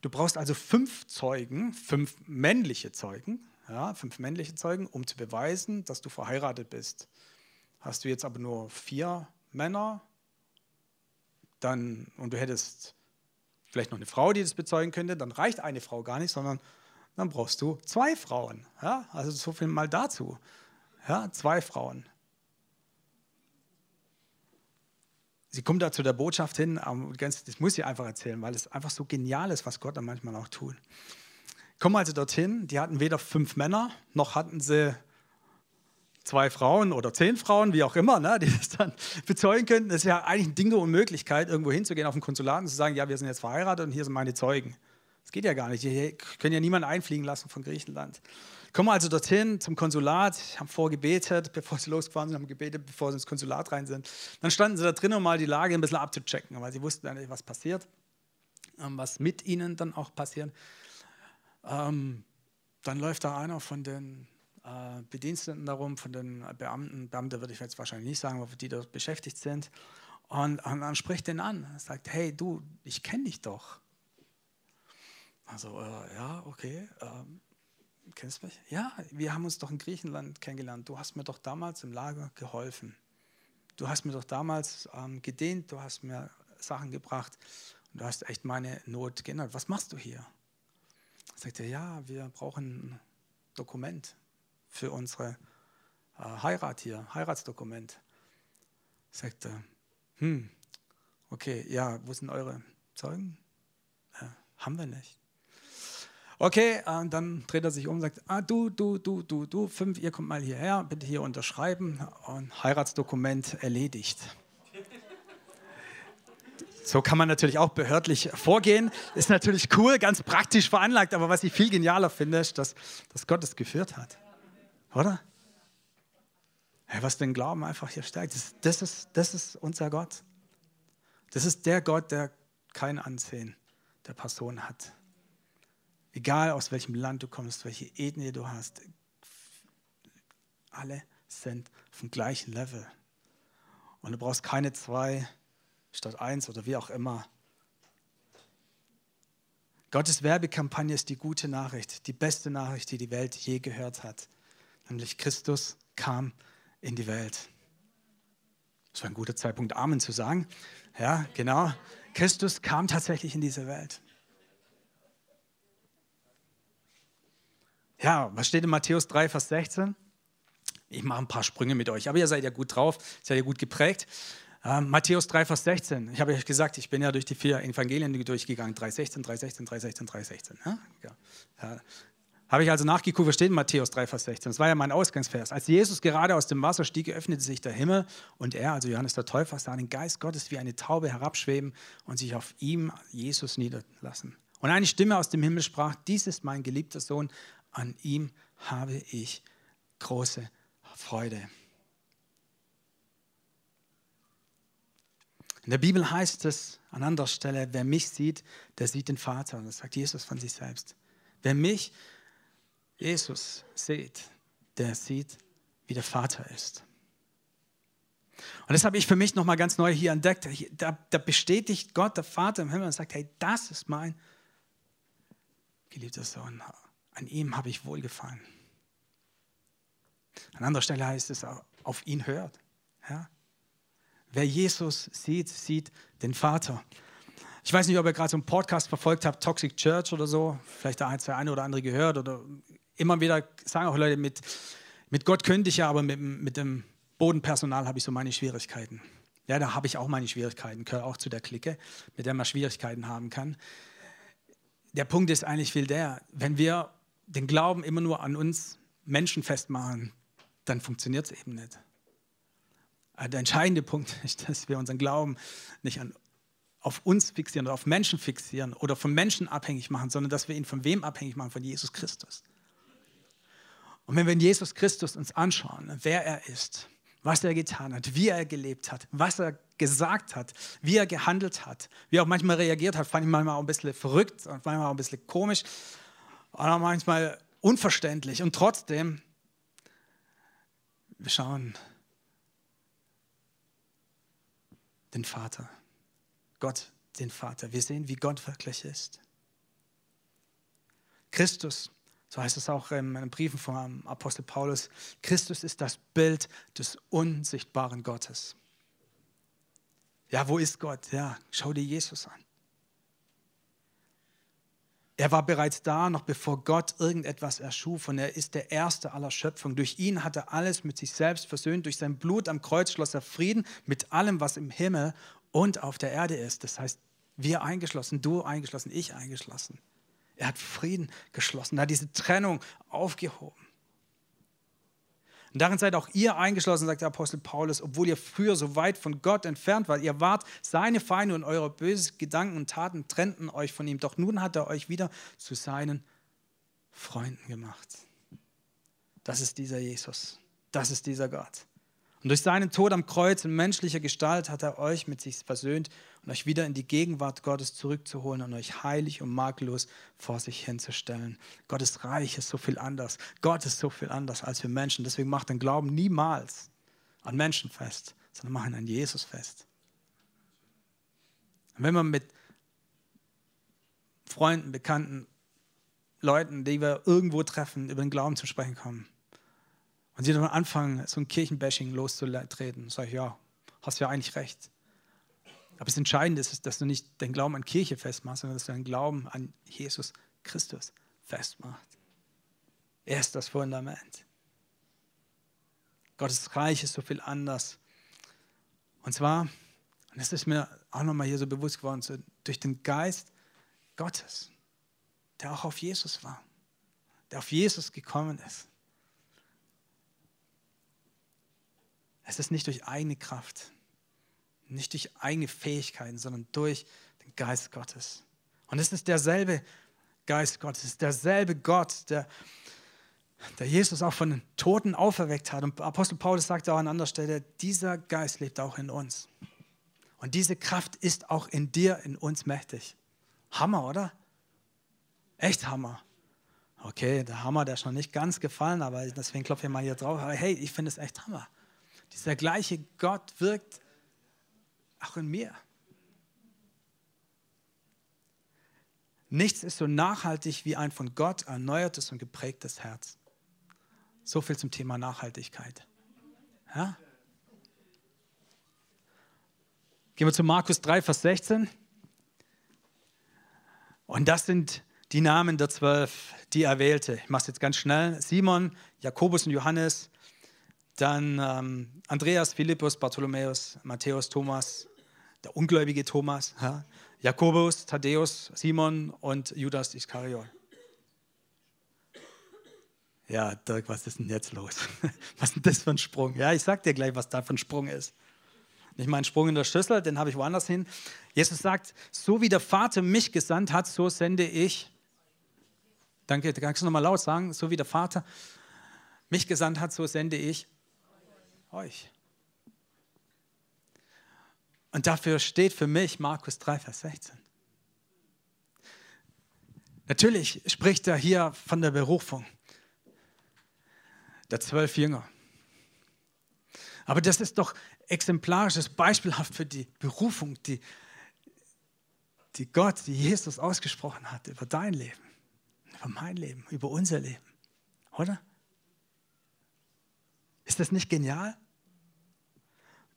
Du brauchst also fünf Zeugen, fünf männliche Zeugen, ja, fünf männliche Zeugen, um zu beweisen, dass du verheiratet bist. Hast du jetzt aber nur vier Männer, dann, und du hättest vielleicht noch eine Frau, die das bezeugen könnte, dann reicht eine Frau gar nicht, sondern dann brauchst du zwei Frauen. Ja? Also so viel mal dazu. Ja, zwei Frauen. Sie kommt da zu der Botschaft hin, das muss ich einfach erzählen, weil es einfach so genial ist, was Gott dann manchmal auch tut. Kommen also dorthin, die hatten weder fünf Männer, noch hatten sie zwei Frauen oder zehn Frauen, wie auch immer, ne, die das dann bezeugen könnten. Das ist ja eigentlich ein Ding der Unmöglichkeit, irgendwo hinzugehen auf ein Konsulat und zu sagen, ja, wir sind jetzt verheiratet und hier sind meine Zeugen. Das geht ja gar nicht. Die können ja niemanden einfliegen lassen von Griechenland. Kommen also dorthin zum Konsulat, haben vorgebetet, bevor sie losgefahren sind, haben gebetet, bevor sie ins Konsulat rein sind. Dann standen sie da drin, um mal die Lage ein bisschen abzuchecken, weil sie wussten nicht, was passiert, ähm, was mit ihnen dann auch passiert. Ähm, dann läuft da einer von den äh, Bediensteten darum, von den Beamten, Beamte würde ich jetzt wahrscheinlich nicht sagen, die dort beschäftigt sind. Und, und dann spricht den an, sagt, hey du, ich kenne dich doch. Also, äh, ja, okay. Ähm, kennst du mich? Ja, wir haben uns doch in Griechenland kennengelernt. Du hast mir doch damals im Lager geholfen. Du hast mir doch damals ähm, gedehnt, du hast mir Sachen gebracht und du hast echt meine Not geändert. Was machst du hier? Sagt er, ja, wir brauchen ein Dokument für unsere äh, Heirat hier, Heiratsdokument. Sagt er, hm, okay, ja, wo sind eure Zeugen? Äh, haben wir nicht. Okay, und äh, dann dreht er sich um und sagt, ah, du, du, du, du, du, fünf, ihr kommt mal hierher, bitte hier unterschreiben und Heiratsdokument erledigt. So kann man natürlich auch behördlich vorgehen. Ist natürlich cool, ganz praktisch veranlagt, aber was ich viel genialer finde, ist, dass, dass Gott es geführt hat. Oder? Hey, was den Glauben einfach hier stärkt, das, das, ist, das ist unser Gott. Das ist der Gott, der kein Ansehen der Person hat. Egal aus welchem Land du kommst, welche Ethnie du hast, alle sind vom gleichen Level. Und du brauchst keine zwei statt eins oder wie auch immer. Gottes Werbekampagne ist die gute Nachricht, die beste Nachricht, die die Welt je gehört hat. Nämlich Christus kam in die Welt. Das war ein guter Zeitpunkt, Amen zu sagen. Ja, genau. Christus kam tatsächlich in diese Welt. Ja, was steht in Matthäus 3, Vers 16? Ich mache ein paar Sprünge mit euch, aber ihr seid ja gut drauf, seid ja gut geprägt. Uh, Matthäus 3, Vers 16. Ich habe euch gesagt, ich bin ja durch die vier Evangelien durchgegangen. 3,16, 3,16, 3,16, 3,16. Ja? Ja. Ja. Habe ich also nachgeguckt, was steht in Matthäus 3, Vers 16. Das war ja mein Ausgangsvers. Als Jesus gerade aus dem Wasser stieg, öffnete sich der Himmel und er, also Johannes der Täufer, sah den Geist Gottes wie eine Taube herabschweben und sich auf ihm, Jesus, niederlassen. Und eine Stimme aus dem Himmel sprach, dies ist mein geliebter Sohn, an ihm habe ich große Freude. In der Bibel heißt es an anderer Stelle, wer mich sieht, der sieht den Vater. Das sagt Jesus von sich selbst. Wer mich, Jesus, sieht, der sieht, wie der Vater ist. Und das habe ich für mich nochmal ganz neu hier entdeckt. Da, da, bestätigt Gott, der Vater im Himmel, und sagt, hey, das ist mein geliebter Sohn. An ihm habe ich wohlgefallen. An anderer Stelle heißt es, auf ihn hört. Ja? Wer Jesus sieht, sieht den Vater. Ich weiß nicht, ob ihr gerade so einen Podcast verfolgt habt, Toxic Church oder so. Vielleicht der eine oder andere gehört. Oder immer wieder sagen auch Leute, mit, mit Gott könnte ich ja, aber mit, mit dem Bodenpersonal habe ich so meine Schwierigkeiten. Ja, da habe ich auch meine Schwierigkeiten, gehört auch zu der Clique, mit der man Schwierigkeiten haben kann. Der Punkt ist eigentlich viel der, wenn wir den Glauben immer nur an uns Menschen festmachen, dann funktioniert es eben nicht. Der entscheidende Punkt ist, dass wir unseren Glauben nicht an, auf uns fixieren oder auf Menschen fixieren oder von Menschen abhängig machen, sondern dass wir ihn von wem abhängig machen? Von Jesus Christus. Und wenn wir in Jesus Christus uns anschauen, wer er ist, was er getan hat, wie er gelebt hat, was er gesagt hat, wie er gehandelt hat, wie er auch manchmal reagiert hat, fand ich manchmal auch ein bisschen verrückt und manchmal auch ein bisschen komisch auch manchmal unverständlich. Und trotzdem, wir schauen den Vater, Gott, den Vater. Wir sehen, wie Gott wirklich ist. Christus so heißt es auch in den Briefen vom Apostel Paulus. Christus ist das Bild des unsichtbaren Gottes. Ja, wo ist Gott? Ja, schau dir Jesus an. Er war bereits da, noch bevor Gott irgendetwas erschuf und er ist der Erste aller Schöpfung. Durch ihn hat er alles mit sich selbst versöhnt. Durch sein Blut am Kreuz schloss er Frieden mit allem, was im Himmel und auf der Erde ist. Das heißt, wir eingeschlossen, du eingeschlossen, ich eingeschlossen. Er hat Frieden geschlossen, er hat diese Trennung aufgehoben. Und darin seid auch ihr eingeschlossen, sagt der Apostel Paulus, obwohl ihr früher so weit von Gott entfernt wart. Ihr wart seine Feinde und eure bösen Gedanken und Taten trennten euch von ihm. Doch nun hat er euch wieder zu seinen Freunden gemacht. Das ist dieser Jesus. Das ist dieser Gott. Und durch seinen Tod am Kreuz in menschlicher Gestalt hat er euch mit sich versöhnt und euch wieder in die Gegenwart Gottes zurückzuholen und euch heilig und makellos vor sich hinzustellen. Gottes Reich ist so viel anders. Gott ist so viel anders als wir Menschen. Deswegen macht den Glauben niemals an Menschen fest, sondern machen an Jesus fest. Und wenn man mit Freunden, Bekannten, Leuten, die wir irgendwo treffen, über den Glauben zu sprechen kommen, und sie dann anfangen, so ein Kirchenbashing loszutreten, sage ich, ja, hast ja eigentlich recht. Aber das Entscheidende ist, dass du nicht deinen Glauben an Kirche festmachst, sondern dass du deinen Glauben an Jesus Christus festmachst. Er ist das Fundament. Gottes Reich ist so viel anders. Und zwar, und das ist mir auch nochmal hier so bewusst geworden, so durch den Geist Gottes, der auch auf Jesus war, der auf Jesus gekommen ist. Es ist nicht durch eigene Kraft, nicht durch eigene Fähigkeiten, sondern durch den Geist Gottes. Und es ist derselbe Geist Gottes, derselbe Gott, der, der Jesus auch von den Toten auferweckt hat. Und Apostel Paulus sagt auch an anderer Stelle, dieser Geist lebt auch in uns. Und diese Kraft ist auch in dir, in uns mächtig. Hammer, oder? Echt Hammer. Okay, der Hammer, der ist noch nicht ganz gefallen, aber deswegen klopfe ich mal hier drauf. Aber hey, ich finde es echt Hammer. Dieser gleiche Gott wirkt auch in mir. Nichts ist so nachhaltig wie ein von Gott erneuertes und geprägtes Herz. So viel zum Thema Nachhaltigkeit. Ja? Gehen wir zu Markus 3, Vers 16. Und das sind die Namen der zwölf, die er wählte. Ich mache es jetzt ganz schnell. Simon, Jakobus und Johannes, dann ähm, Andreas, Philippus, Bartholomäus, Matthäus, Thomas, der ungläubige Thomas, ja, Jakobus, Thaddäus, Simon und Judas Iskariot. Ja, Dirk, was ist denn jetzt los? Was ist denn das für ein Sprung? Ja, ich sag dir gleich, was da für ein Sprung ist. Nicht mein Sprung in der Schüssel, den habe ich woanders hin. Jesus sagt, so wie der Vater mich gesandt hat, so sende ich. Danke, kannst du nochmal laut sagen, so wie der Vater mich gesandt hat, so sende ich euch. Und dafür steht für mich Markus 3, Vers 16. Natürlich spricht er hier von der Berufung der zwölf Jünger. Aber das ist doch exemplarisch, das beispielhaft für die Berufung, die, die Gott, die Jesus ausgesprochen hat über dein Leben, über mein Leben, über unser Leben. Oder? Ist das nicht genial?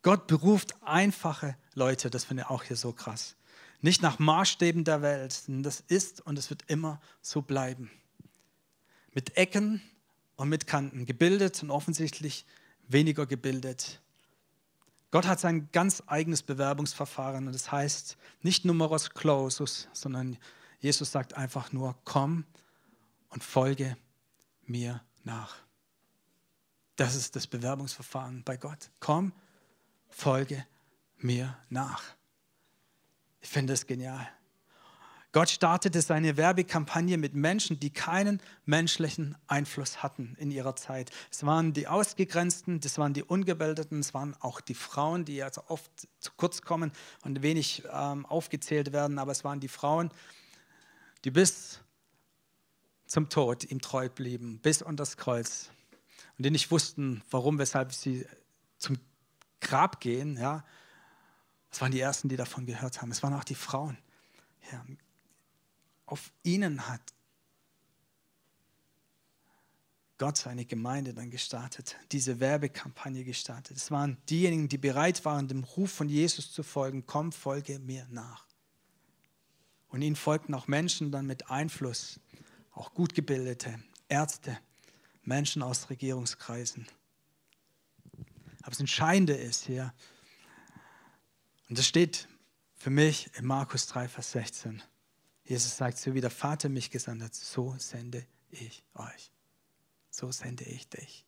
Gott beruft einfache Leute, das finde ich auch hier so krass. Nicht nach Maßstäben der Welt, das ist und es wird immer so bleiben. Mit Ecken und mit Kanten, gebildet und offensichtlich weniger gebildet. Gott hat sein ganz eigenes Bewerbungsverfahren und das heißt nicht numerus clausus, sondern Jesus sagt einfach nur, komm und folge mir nach. Das ist das Bewerbungsverfahren bei Gott. Komm folge mir nach. Ich finde es genial. Gott startete seine Werbekampagne mit Menschen, die keinen menschlichen Einfluss hatten in ihrer Zeit. Es waren die Ausgegrenzten, das waren die Ungebildeten, es waren auch die Frauen, die also oft zu kurz kommen und wenig ähm, aufgezählt werden, aber es waren die Frauen, die bis zum Tod ihm treu blieben, bis unter das Kreuz und die nicht wussten, warum, weshalb sie zum Grab gehen. Ja. Es waren die Ersten, die davon gehört haben. Es waren auch die Frauen. Ja, auf ihnen hat Gott seine Gemeinde dann gestartet, diese Werbekampagne gestartet. Es waren diejenigen, die bereit waren, dem Ruf von Jesus zu folgen, komm, folge mir nach. Und ihnen folgten auch Menschen dann mit Einfluss, auch gut gebildete Ärzte, Menschen aus Regierungskreisen. Aber das Entscheidende ist hier, und das steht für mich in Markus 3, Vers 16, Jesus sagt, so wie der Vater mich gesandt hat, so sende ich euch. So sende ich dich.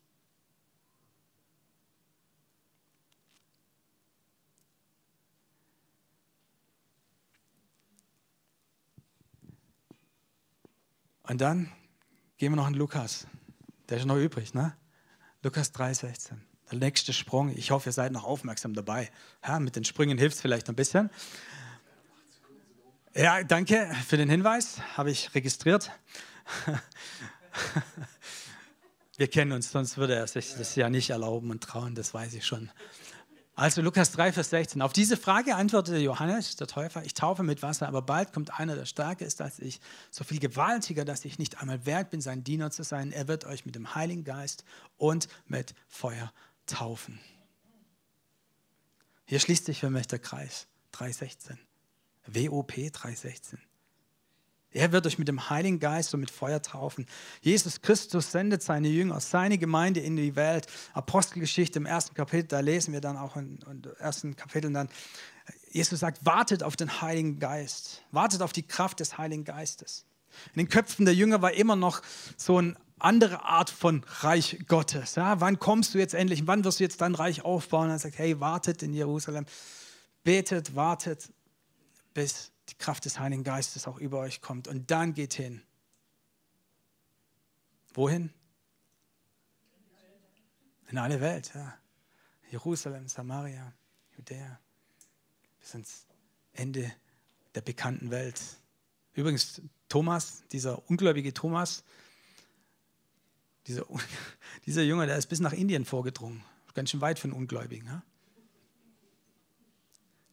Und dann gehen wir noch in Lukas. Der ist noch übrig, ne? Lukas 3,16. Der nächste Sprung. Ich hoffe, ihr seid noch aufmerksam dabei. Ja, mit den Sprüngen hilft es vielleicht ein bisschen. Ja, danke für den Hinweis, habe ich registriert. Wir kennen uns, sonst würde er sich das ja nicht erlauben und trauen, das weiß ich schon. Also Lukas 3, Vers 16. Auf diese Frage antwortete Johannes, der Täufer, ich taufe mit Wasser, aber bald kommt einer, der stärker ist als ich, so viel gewaltiger, dass ich nicht einmal wert bin, sein Diener zu sein. Er wird euch mit dem Heiligen Geist und mit Feuer taufen. Hier schließt sich für mich der Kreis 3,16. WOP 3,16. Er wird euch mit dem Heiligen Geist und mit Feuer taufen. Jesus Christus sendet seine Jünger, seine Gemeinde in die Welt. Apostelgeschichte im ersten Kapitel, da lesen wir dann auch in, in ersten Kapiteln dann, Jesus sagt, wartet auf den Heiligen Geist. Wartet auf die Kraft des Heiligen Geistes. In den Köpfen der Jünger war immer noch so eine andere Art von Reich Gottes. Ja, wann kommst du jetzt endlich? Wann wirst du jetzt dein Reich aufbauen? Und er sagt, hey, wartet in Jerusalem. Betet, wartet bis die Kraft des Heiligen Geistes auch über euch kommt. Und dann geht hin. Wohin? In alle Welt, ja. Jerusalem, Samaria, Judäa, bis ans Ende der bekannten Welt. Übrigens, Thomas, dieser ungläubige Thomas, dieser, dieser Junge, der ist bis nach Indien vorgedrungen. Ganz schön weit einen Ungläubigen. Ja?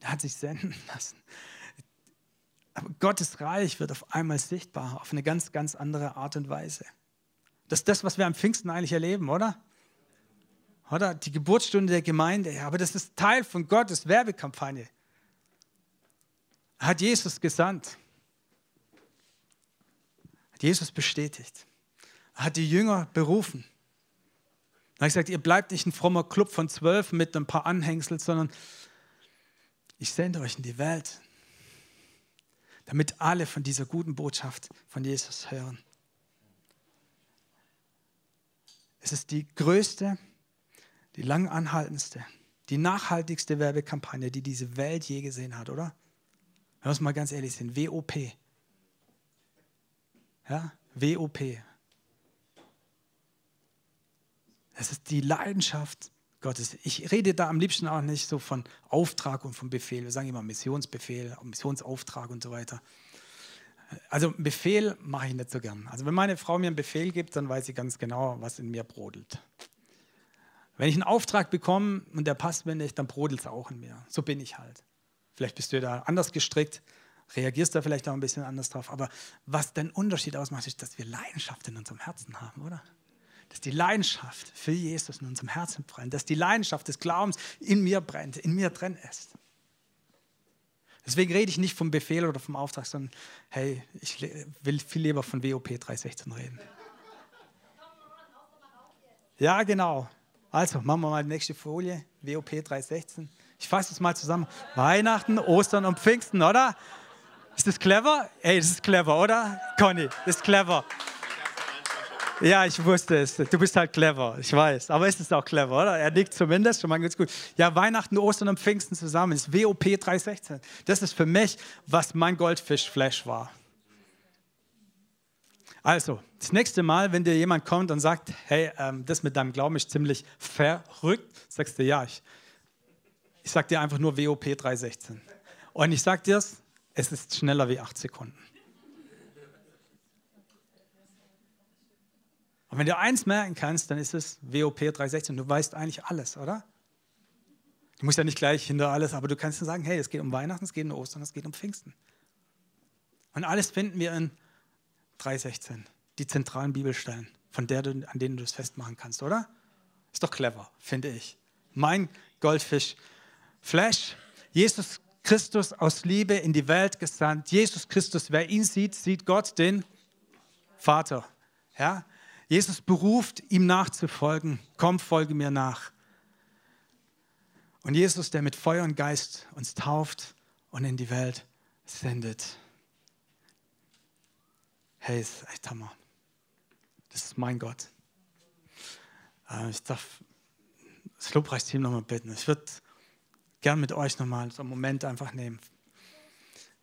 Der hat sich senden lassen. Aber Gottes Reich wird auf einmal sichtbar, auf eine ganz, ganz andere Art und Weise. Das ist das, was wir am Pfingsten eigentlich erleben, oder? Oder? Die Geburtsstunde der Gemeinde. Aber das ist Teil von Gottes Werbekampagne. Hat Jesus gesandt. Hat Jesus bestätigt. Hat die Jünger berufen. Er hat gesagt, ihr bleibt nicht ein frommer Club von zwölf mit ein paar Anhängsel, sondern ich sende euch in die Welt damit alle von dieser guten Botschaft von Jesus hören. Es ist die größte, die lang anhaltendste, die nachhaltigste Werbekampagne, die diese Welt je gesehen hat, oder? Wenn wir mal ganz ehrlich sind, WOP. Ja, WOP. Es ist die Leidenschaft Gottes. Ich rede da am liebsten auch nicht so von Auftrag und von Befehl. Wir sagen immer Missionsbefehl, Missionsauftrag und so weiter. Also Befehl mache ich nicht so gern. Also wenn meine Frau mir einen Befehl gibt, dann weiß sie ganz genau, was in mir brodelt. Wenn ich einen Auftrag bekomme und der passt mir nicht, dann brodelt es auch in mir. So bin ich halt. Vielleicht bist du da anders gestrickt, reagierst da vielleicht auch ein bisschen anders drauf. Aber was den Unterschied ausmacht, ist, dass wir Leidenschaft in unserem Herzen haben, oder? Dass die Leidenschaft für Jesus in unserem Herzen brennt, dass die Leidenschaft des Glaubens in mir brennt, in mir drin ist. Deswegen rede ich nicht vom Befehl oder vom Auftrag, sondern hey, ich will viel lieber von WOP 316 reden. Ja, genau. Also, machen wir mal die nächste Folie, WOP 316. Ich fasse es mal zusammen. Weihnachten, Ostern und Pfingsten, oder? Ist das clever? Ey, das ist clever, oder? Conny, das ist clever. Ja, ich wusste es. Du bist halt clever, ich weiß. Aber ist es auch clever, oder? Er nickt zumindest schon mal ganz gut. Ja, Weihnachten, Ostern und Pfingsten zusammen ist WOP 316. Das ist für mich, was mein Goldfischflash war. Also, das nächste Mal, wenn dir jemand kommt und sagt, hey, ähm, das mit deinem Glauben ist ziemlich verrückt, sagst du, ja, ich, ich sag dir einfach nur WOP 316. Und ich sag dir es, es ist schneller wie acht Sekunden. Und wenn du eins merken kannst, dann ist es WOP 316. Du weißt eigentlich alles, oder? Du musst ja nicht gleich hinter alles, aber du kannst sagen, hey, es geht um Weihnachten, es geht um Ostern, es geht um Pfingsten. Und alles finden wir in 3,16. Die zentralen Bibelstellen, von der du, an denen du es festmachen kannst, oder? Ist doch clever, finde ich. Mein Goldfisch. Flash. Jesus Christus aus Liebe in die Welt gesandt. Jesus Christus, wer ihn sieht, sieht Gott, den Vater. Ja? Jesus beruft, ihm nachzufolgen. Komm, folge mir nach. Und Jesus, der mit Feuer und Geist uns tauft und in die Welt sendet. Hey, ist echt Hammer. Das ist mein Gott. Äh, ich darf das Lobpreisteam nochmal bitten. Ich würde gern mit euch nochmal so einen Moment einfach nehmen.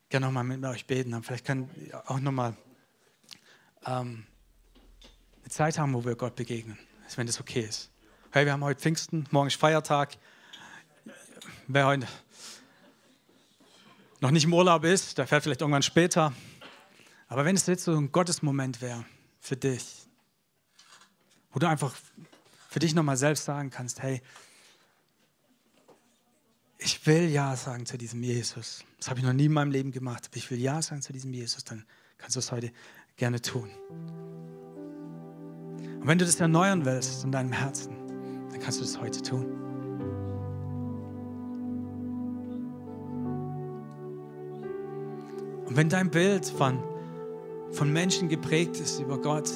Gerne nochmal mit euch beten. Vielleicht kann auch nochmal ähm, eine Zeit haben, wo wir Gott begegnen, wenn das okay ist. Hey, wir haben heute Pfingsten, morgen ist Feiertag. Wer heute noch nicht im Urlaub ist, der fährt vielleicht irgendwann später. Aber wenn es jetzt so ein Gottesmoment wäre für dich, wo du einfach für dich nochmal selbst sagen kannst, hey, ich will Ja sagen zu diesem Jesus. Das habe ich noch nie in meinem Leben gemacht, aber ich will Ja sagen zu diesem Jesus, dann kannst du es heute gerne tun. Und wenn du das erneuern willst in deinem Herzen, dann kannst du das heute tun. Und wenn dein Bild von von Menschen geprägt ist über Gott,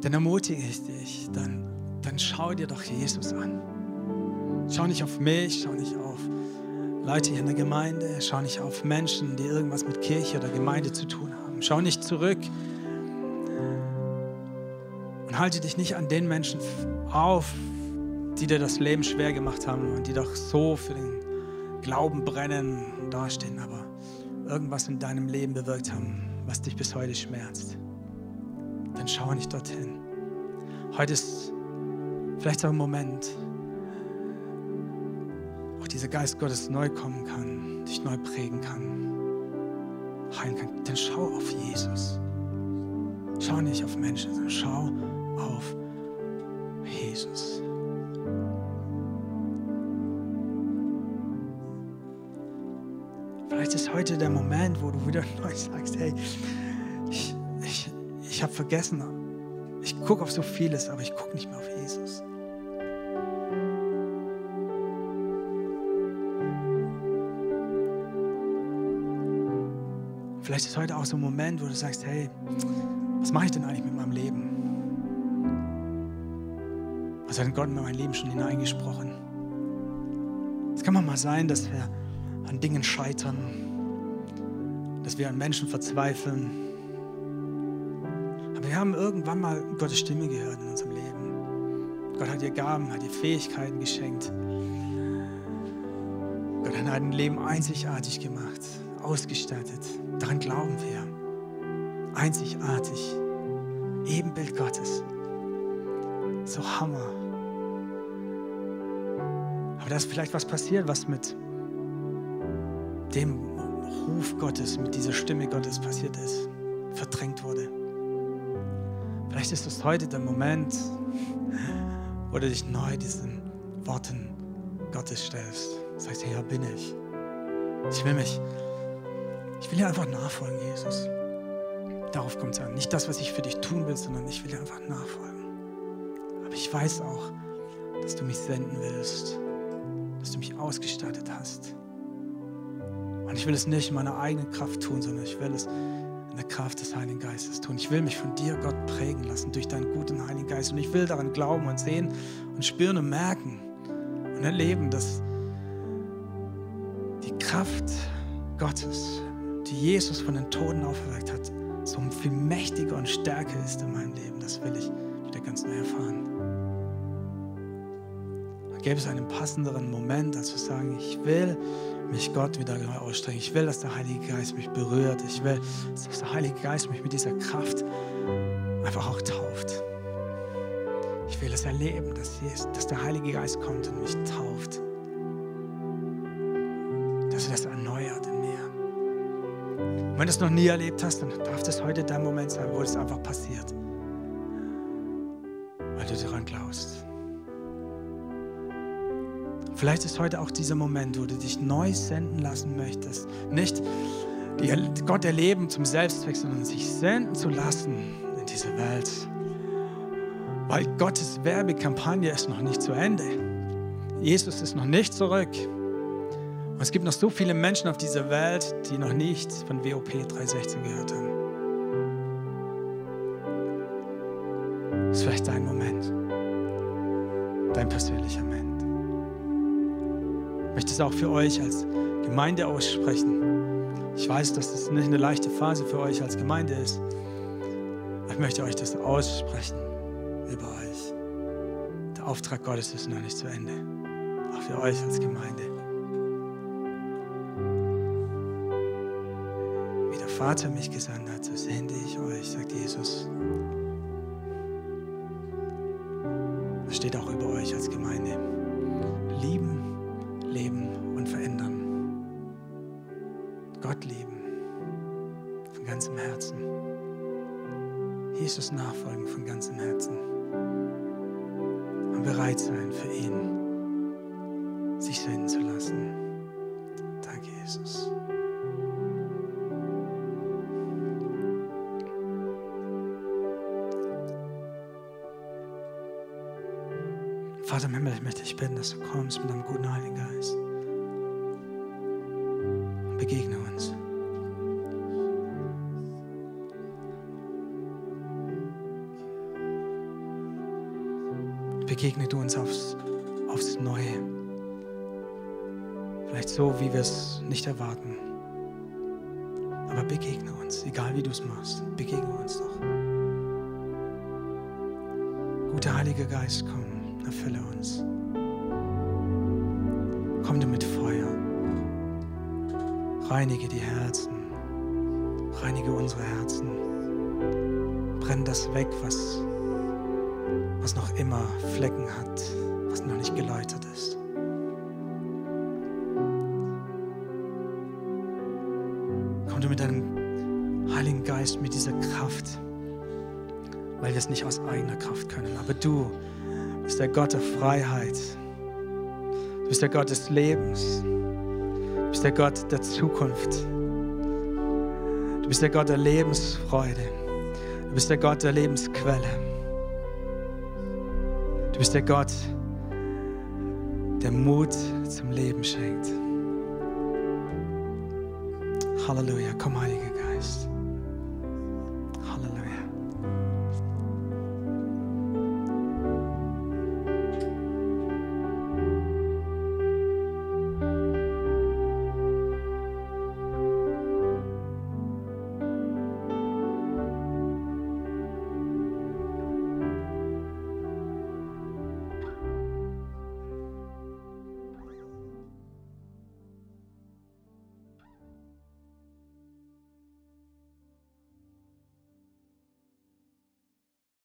dann ermutige ich dich, dann, dann schau dir doch Jesus an. Schau nicht auf mich, schau nicht auf Leute hier in der Gemeinde, schau nicht auf Menschen, die irgendwas mit Kirche oder Gemeinde zu tun haben. Schau nicht zurück und halte dich nicht an den Menschen auf, die dir das Leben schwer gemacht haben und die doch so für den Glauben brennen und dastehen. Aber irgendwas in deinem Leben bewirkt haben, was dich bis heute schmerzt, dann schau nicht dorthin. Heute ist vielleicht auch ein Moment, wo dieser Geist Gottes neu kommen kann, dich neu prägen kann, heilen kann. Dann schau auf Jesus. Schau nicht auf Menschen, sondern schau auf Jesus. Vielleicht ist heute der Moment, wo du wieder neu sagst, hey, ich, ich, ich habe vergessen, ich gucke auf so vieles, aber ich gucke nicht mehr auf Jesus. Vielleicht ist heute auch so ein Moment, wo du sagst, hey, was mache ich denn eigentlich mit meinem Leben? Was hat Gott in mein Leben schon hineingesprochen? Es kann mal sein, dass wir an Dingen scheitern, dass wir an Menschen verzweifeln. Aber wir haben irgendwann mal Gottes Stimme gehört in unserem Leben. Gott hat dir Gaben, hat dir Fähigkeiten geschenkt. Gott hat ein Leben einzigartig gemacht, ausgestattet. Daran glauben wir. Einzigartig. Ebenbild Gottes. So Hammer. Aber da ist vielleicht was passiert, was mit dem Ruf Gottes, mit dieser Stimme Gottes passiert ist, verdrängt wurde. Vielleicht ist es heute der Moment, wo du dich neu diesen Worten Gottes stellst. Sagst, Herr, bin ich. Ich will mich, ich will dir einfach nachfolgen, Jesus. Darauf kommt es an. Nicht das, was ich für dich tun will, sondern ich will dir einfach nachfolgen. Aber ich weiß auch, dass du mich senden willst, dass du mich ausgestattet hast und ich will es nicht in meiner eigenen Kraft tun, sondern ich will es in der Kraft des Heiligen Geistes tun. Ich will mich von dir, Gott, prägen lassen durch deinen guten Heiligen Geist. Und ich will daran glauben und sehen und spüren und merken und erleben, dass die Kraft Gottes, die Jesus von den Toten auferweckt hat, so viel mächtiger und stärker ist in meinem Leben. Das will ich wieder ganz neu erfahren. Gäbe es einen passenderen Moment, als zu sagen, ich will mich Gott wieder neu ausstrecken. Ich will, dass der Heilige Geist mich berührt. Ich will, dass der Heilige Geist mich mit dieser Kraft einfach auch tauft. Ich will es erleben, dass, dass der Heilige Geist kommt und mich tauft. Dass er das erneuert in mir. Und wenn du es noch nie erlebt hast, dann darf das heute der Moment sein, wo es einfach passiert. Weil du daran glaubst. Vielleicht ist heute auch dieser Moment, wo du dich neu senden lassen möchtest. Nicht Gott erleben zum Selbstzweck, sondern sich senden zu lassen in diese Welt. Weil Gottes Werbekampagne ist noch nicht zu Ende. Jesus ist noch nicht zurück. Und es gibt noch so viele Menschen auf dieser Welt, die noch nicht von WOP 316 gehört haben. Das ist vielleicht dein Moment, möchte es auch für euch als Gemeinde aussprechen. Ich weiß, dass das nicht eine leichte Phase für euch als Gemeinde ist. Ich möchte euch das aussprechen über euch. Der Auftrag Gottes ist noch nicht zu Ende. Auch für euch als Gemeinde. Wie der Vater mich gesandt hat, so sende ich euch, sagt Jesus. Das steht auch über euch als Gemeinde. Jesus nachfolgen von ganzem Herzen. Und bereit sein für ihn, sich senden zu lassen. Danke, Jesus. Vater im Himmel, ich möchte dich bitten, dass du kommst mit deinem guten Heiligen Geist. Du uns aufs, aufs Neue. Vielleicht so, wie wir es nicht erwarten. Aber begegne uns, egal wie du es machst. Begegne uns doch. Guter Heiliger Geist, komm erfülle uns. Komm du mit Feuer. Reinige die Herzen. Reinige unsere Herzen. Brenn das weg, was, was noch immer Flecken hat, was noch nicht geläutert ist. Komm du mit deinem Heiligen Geist, mit dieser Kraft, weil wir es nicht aus eigener Kraft können. Aber du bist der Gott der Freiheit. Du bist der Gott des Lebens. Du bist der Gott der Zukunft. Du bist der Gott der Lebensfreude. Du bist der Gott der Lebensquelle. Du bist der Gott, der Mut zum Leben schenkt. Halleluja, komm, Heiliger Geist.